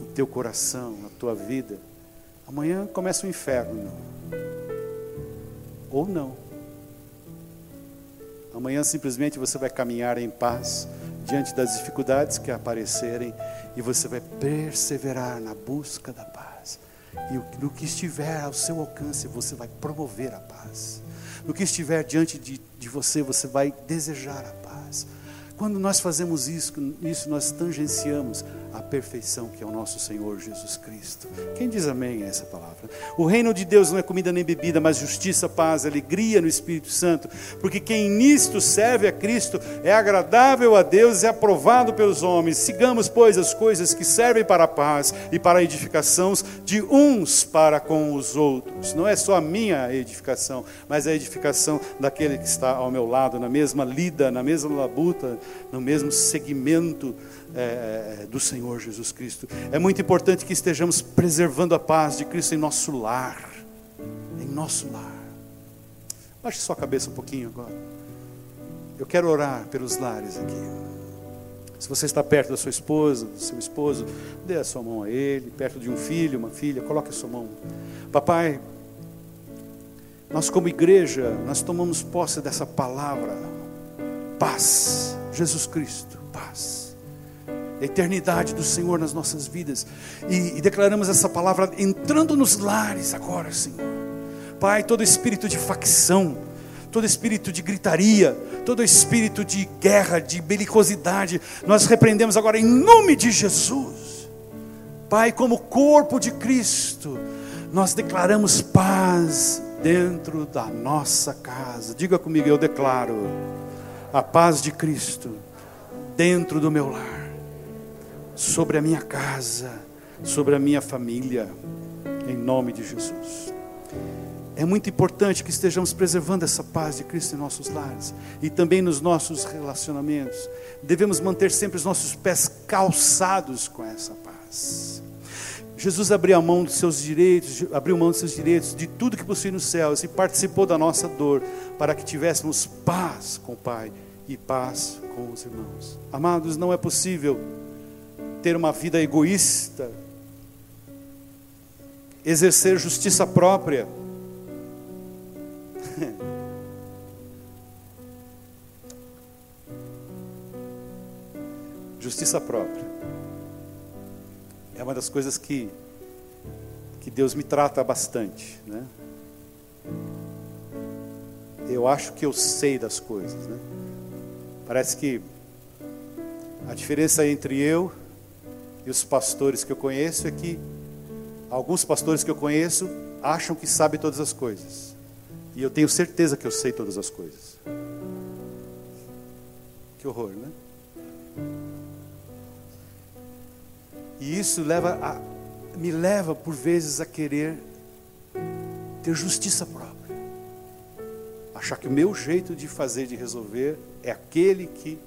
o teu coração, a tua vida, amanhã começa o inferno. Ou não. Amanhã simplesmente você vai caminhar em paz diante das dificuldades que aparecerem e você vai perseverar na busca da paz. E no que estiver ao seu alcance, você vai promover a paz. No que estiver diante de, de você, você vai desejar a paz. Quando nós fazemos isso, isso nós tangenciamos a perfeição que é o nosso Senhor Jesus Cristo. Quem diz amém a essa palavra? O reino de Deus não é comida nem bebida, mas justiça, paz, alegria no Espírito Santo, porque quem nisto serve a Cristo é agradável a Deus e é aprovado pelos homens. Sigamos, pois, as coisas que servem para a paz e para a edificação de uns para com os outros. Não é só a minha edificação, mas a edificação daquele que está ao meu lado, na mesma lida, na mesma labuta, no mesmo segmento é, do Senhor Jesus Cristo. É muito importante que estejamos preservando a paz de Cristo em nosso lar. Em nosso lar. Baixe sua cabeça um pouquinho agora. Eu quero orar pelos lares aqui. Se você está perto da sua esposa, do seu esposo, dê a sua mão a ele, perto de um filho, uma filha, coloque a sua mão. Papai, nós como igreja, nós tomamos posse dessa palavra, paz, Jesus Cristo, paz a eternidade do Senhor nas nossas vidas. E, e declaramos essa palavra entrando nos lares agora, Senhor. Pai, todo espírito de facção, todo espírito de gritaria, todo espírito de guerra, de belicosidade, nós repreendemos agora em nome de Jesus. Pai, como corpo de Cristo, nós declaramos paz dentro da nossa casa. Diga comigo, eu declaro a paz de Cristo dentro do meu lar sobre a minha casa, sobre a minha família, em nome de Jesus. É muito importante que estejamos preservando essa paz de Cristo em nossos lares e também nos nossos relacionamentos. Devemos manter sempre os nossos pés calçados com essa paz. Jesus abriu mão dos seus direitos, abriu mão dos seus direitos, de tudo que possui nos céus e participou da nossa dor para que tivéssemos paz com o Pai e paz com os irmãos. Amados, não é possível ter uma vida egoísta, exercer justiça própria. justiça própria é uma das coisas que que Deus me trata bastante, né? Eu acho que eu sei das coisas, né? Parece que a diferença entre eu e os pastores que eu conheço é que alguns pastores que eu conheço acham que sabem todas as coisas. E eu tenho certeza que eu sei todas as coisas. Que horror, né? E isso leva a, me leva por vezes a querer ter justiça própria. Achar que o meu jeito de fazer, de resolver, é aquele que,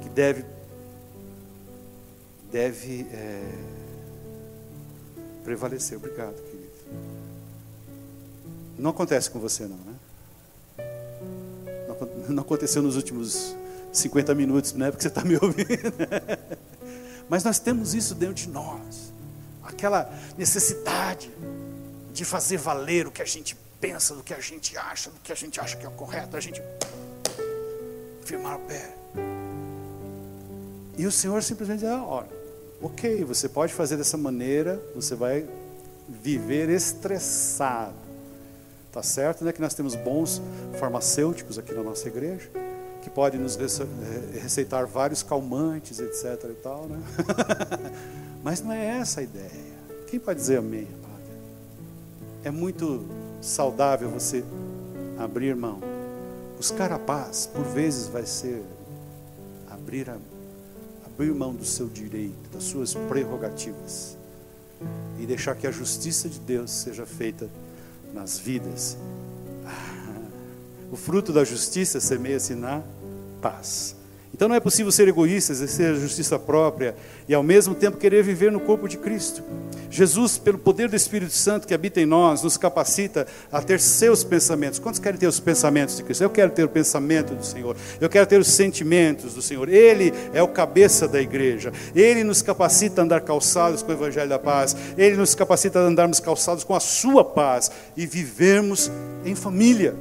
que deve deve é, prevalecer. Obrigado, querido. Não acontece com você, não, né? Não, não aconteceu nos últimos 50 minutos, né? Porque você está me ouvindo. Mas nós temos isso dentro de nós. Aquela necessidade de fazer valer o que a gente pensa, do que a gente acha, do que a gente acha que é o correto, a gente firmar o pé. E o Senhor simplesmente diz: ah, olha, Ok, você pode fazer dessa maneira, você vai viver estressado. Tá certo, né, que nós temos bons farmacêuticos aqui na nossa igreja que podem nos receitar vários calmantes, etc e tal, né? Mas não é essa a ideia. Quem pode dizer amém, Padre? É muito saudável você abrir mão. Buscar a paz, por vezes, vai ser abrir, a, abrir mão do seu direito, das suas prerrogativas e deixar que a justiça de Deus seja feita nas vidas. O fruto da justiça semeia-se na paz. Então não é possível ser egoísta, exercer a justiça própria e ao mesmo tempo querer viver no corpo de Cristo. Jesus, pelo poder do Espírito Santo que habita em nós, nos capacita a ter seus pensamentos. Quantos querem ter os pensamentos de Cristo? Eu quero ter o pensamento do Senhor. Eu quero ter os sentimentos do Senhor. Ele é o cabeça da igreja. Ele nos capacita a andar calçados com o Evangelho da paz. Ele nos capacita a andarmos calçados com a sua paz e vivermos em família.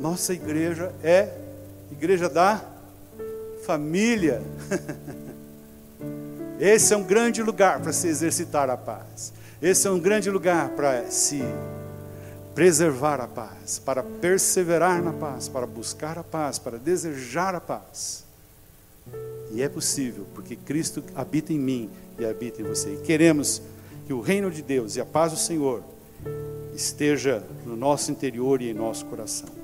Nossa igreja é igreja da família. Esse é um grande lugar para se exercitar a paz. Esse é um grande lugar para se preservar a paz, para perseverar na paz, para buscar a paz, para desejar a paz. E é possível, porque Cristo habita em mim e habita em você. E queremos que o reino de Deus e a paz do Senhor esteja no nosso interior e em nosso coração.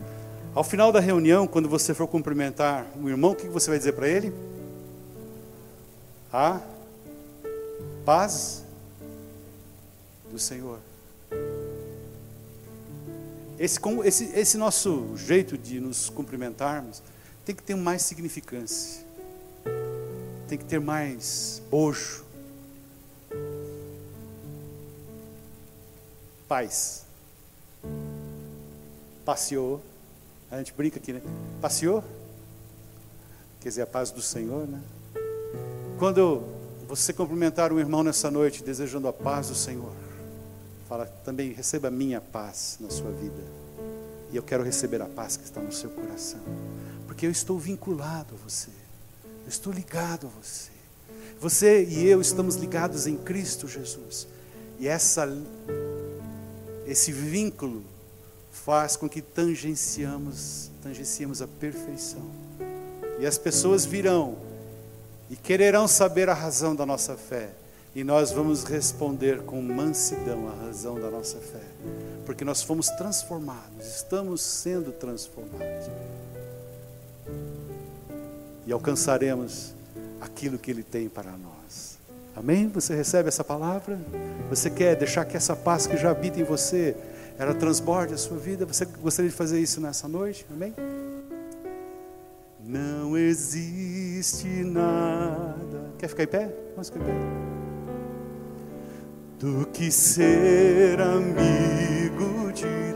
Ao final da reunião, quando você for cumprimentar um irmão, o que você vai dizer para ele? A paz do Senhor. Esse, esse, esse nosso jeito de nos cumprimentarmos tem que ter mais significância, tem que ter mais bojo. Paz. Passeou a gente brinca aqui, né? Passeou? Quer dizer, a paz do Senhor, né? Quando você cumprimentar um irmão nessa noite, desejando a paz do Senhor, fala também, receba a minha paz na sua vida. E eu quero receber a paz que está no seu coração. Porque eu estou vinculado a você. Eu estou ligado a você. Você e eu estamos ligados em Cristo Jesus. E essa esse vínculo faz com que tangenciamos, tangenciemos a perfeição. E as pessoas virão e quererão saber a razão da nossa fé. E nós vamos responder com mansidão a razão da nossa fé. Porque nós fomos transformados, estamos sendo transformados. E alcançaremos aquilo que Ele tem para nós. Amém? Você recebe essa palavra? Você quer deixar que essa paz que já habita em você ela transborde a sua vida. Você gostaria de fazer isso nessa noite? Amém? Não existe nada. Quer ficar em pé? Vamos ficar em pé. Do que ser amigo de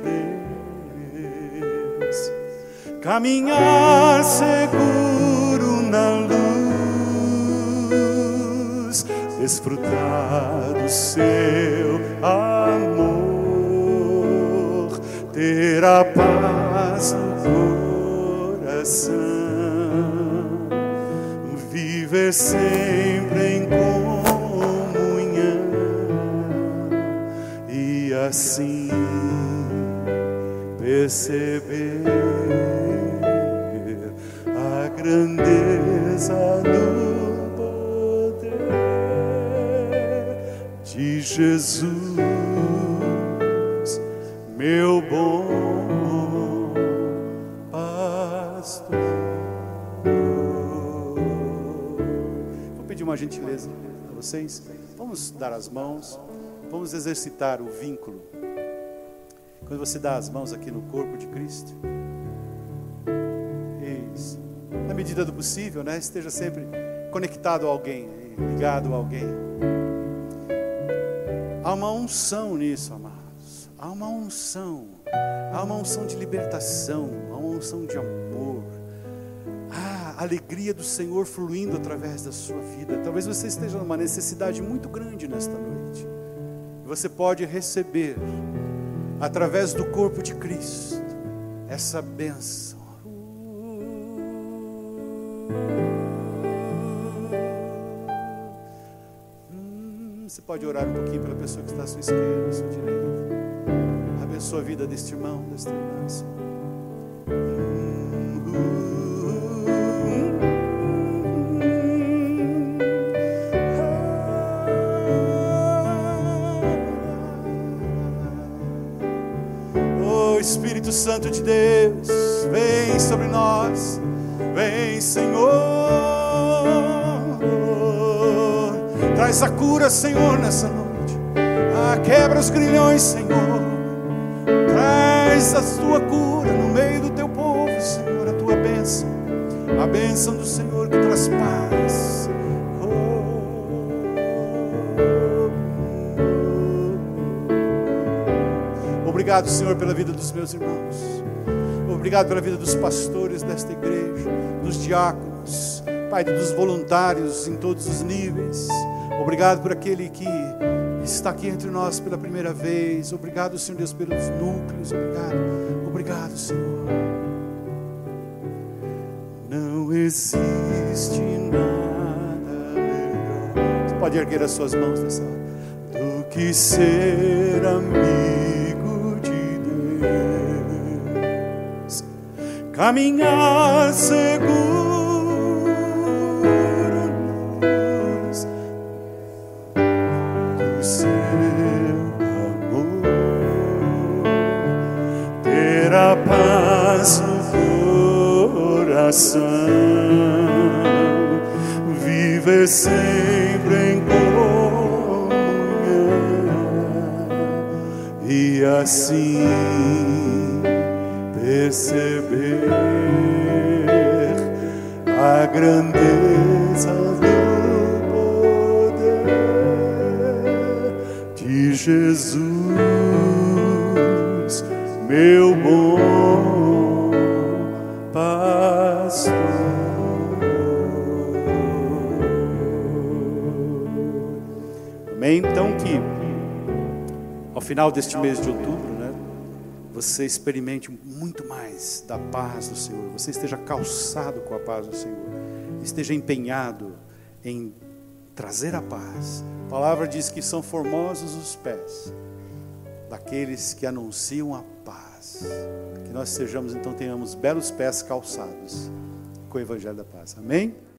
Deus, caminhar seguro na luz, desfrutar do seu amor ter a paz no coração, viver sempre em comunhão. E assim perceber a grandeza do poder de Jesus gentileza a vocês. Vamos dar as mãos, vamos exercitar o vínculo. Quando você dá as mãos aqui no corpo de Cristo, isso. na medida do possível, né? Esteja sempre conectado a alguém, ligado a alguém. Há uma unção nisso, amado. Há uma unção, há uma unção de libertação, há uma unção de amor. A alegria do Senhor fluindo através da sua vida. Talvez você esteja numa necessidade muito grande nesta noite. Você pode receber, através do corpo de Cristo, essa bênção. Hum, você pode orar um pouquinho pela pessoa que está à sua esquerda, à sua direita. abençoa a vida deste irmão, desta irmã, Senhor. Oh Santo de Deus, vem sobre nós, vem Senhor, traz a cura, Senhor, nessa noite, ah, quebra os grilhões, Senhor, traz a tua cura no meio do teu povo, Senhor, a tua bênção, a bênção do Senhor que traz paz. Obrigado, Senhor, pela vida dos meus irmãos. Obrigado pela vida dos pastores desta igreja, dos diáconos, Pai, dos voluntários em todos os níveis. Obrigado por aquele que está aqui entre nós pela primeira vez. Obrigado, Senhor Deus, pelos núcleos. Obrigado, obrigado, Senhor. Não existe nada melhor. Você pode erguer as suas mãos nessa hora. Do que ser amigo caminhar seguro nos do seu amor, ter a paz no coração, viver sempre em comunhão. E assim perceber grandeza do poder de Jesus, meu bom pastor. Amém? Então que ao final deste mês de outubro, né, você experimente muito mais da paz do Senhor, você esteja calçado com a paz do Senhor, esteja empenhado em trazer a paz. A palavra diz que são formosos os pés daqueles que anunciam a paz. Que nós sejamos, então, tenhamos belos pés calçados com o Evangelho da Paz. Amém?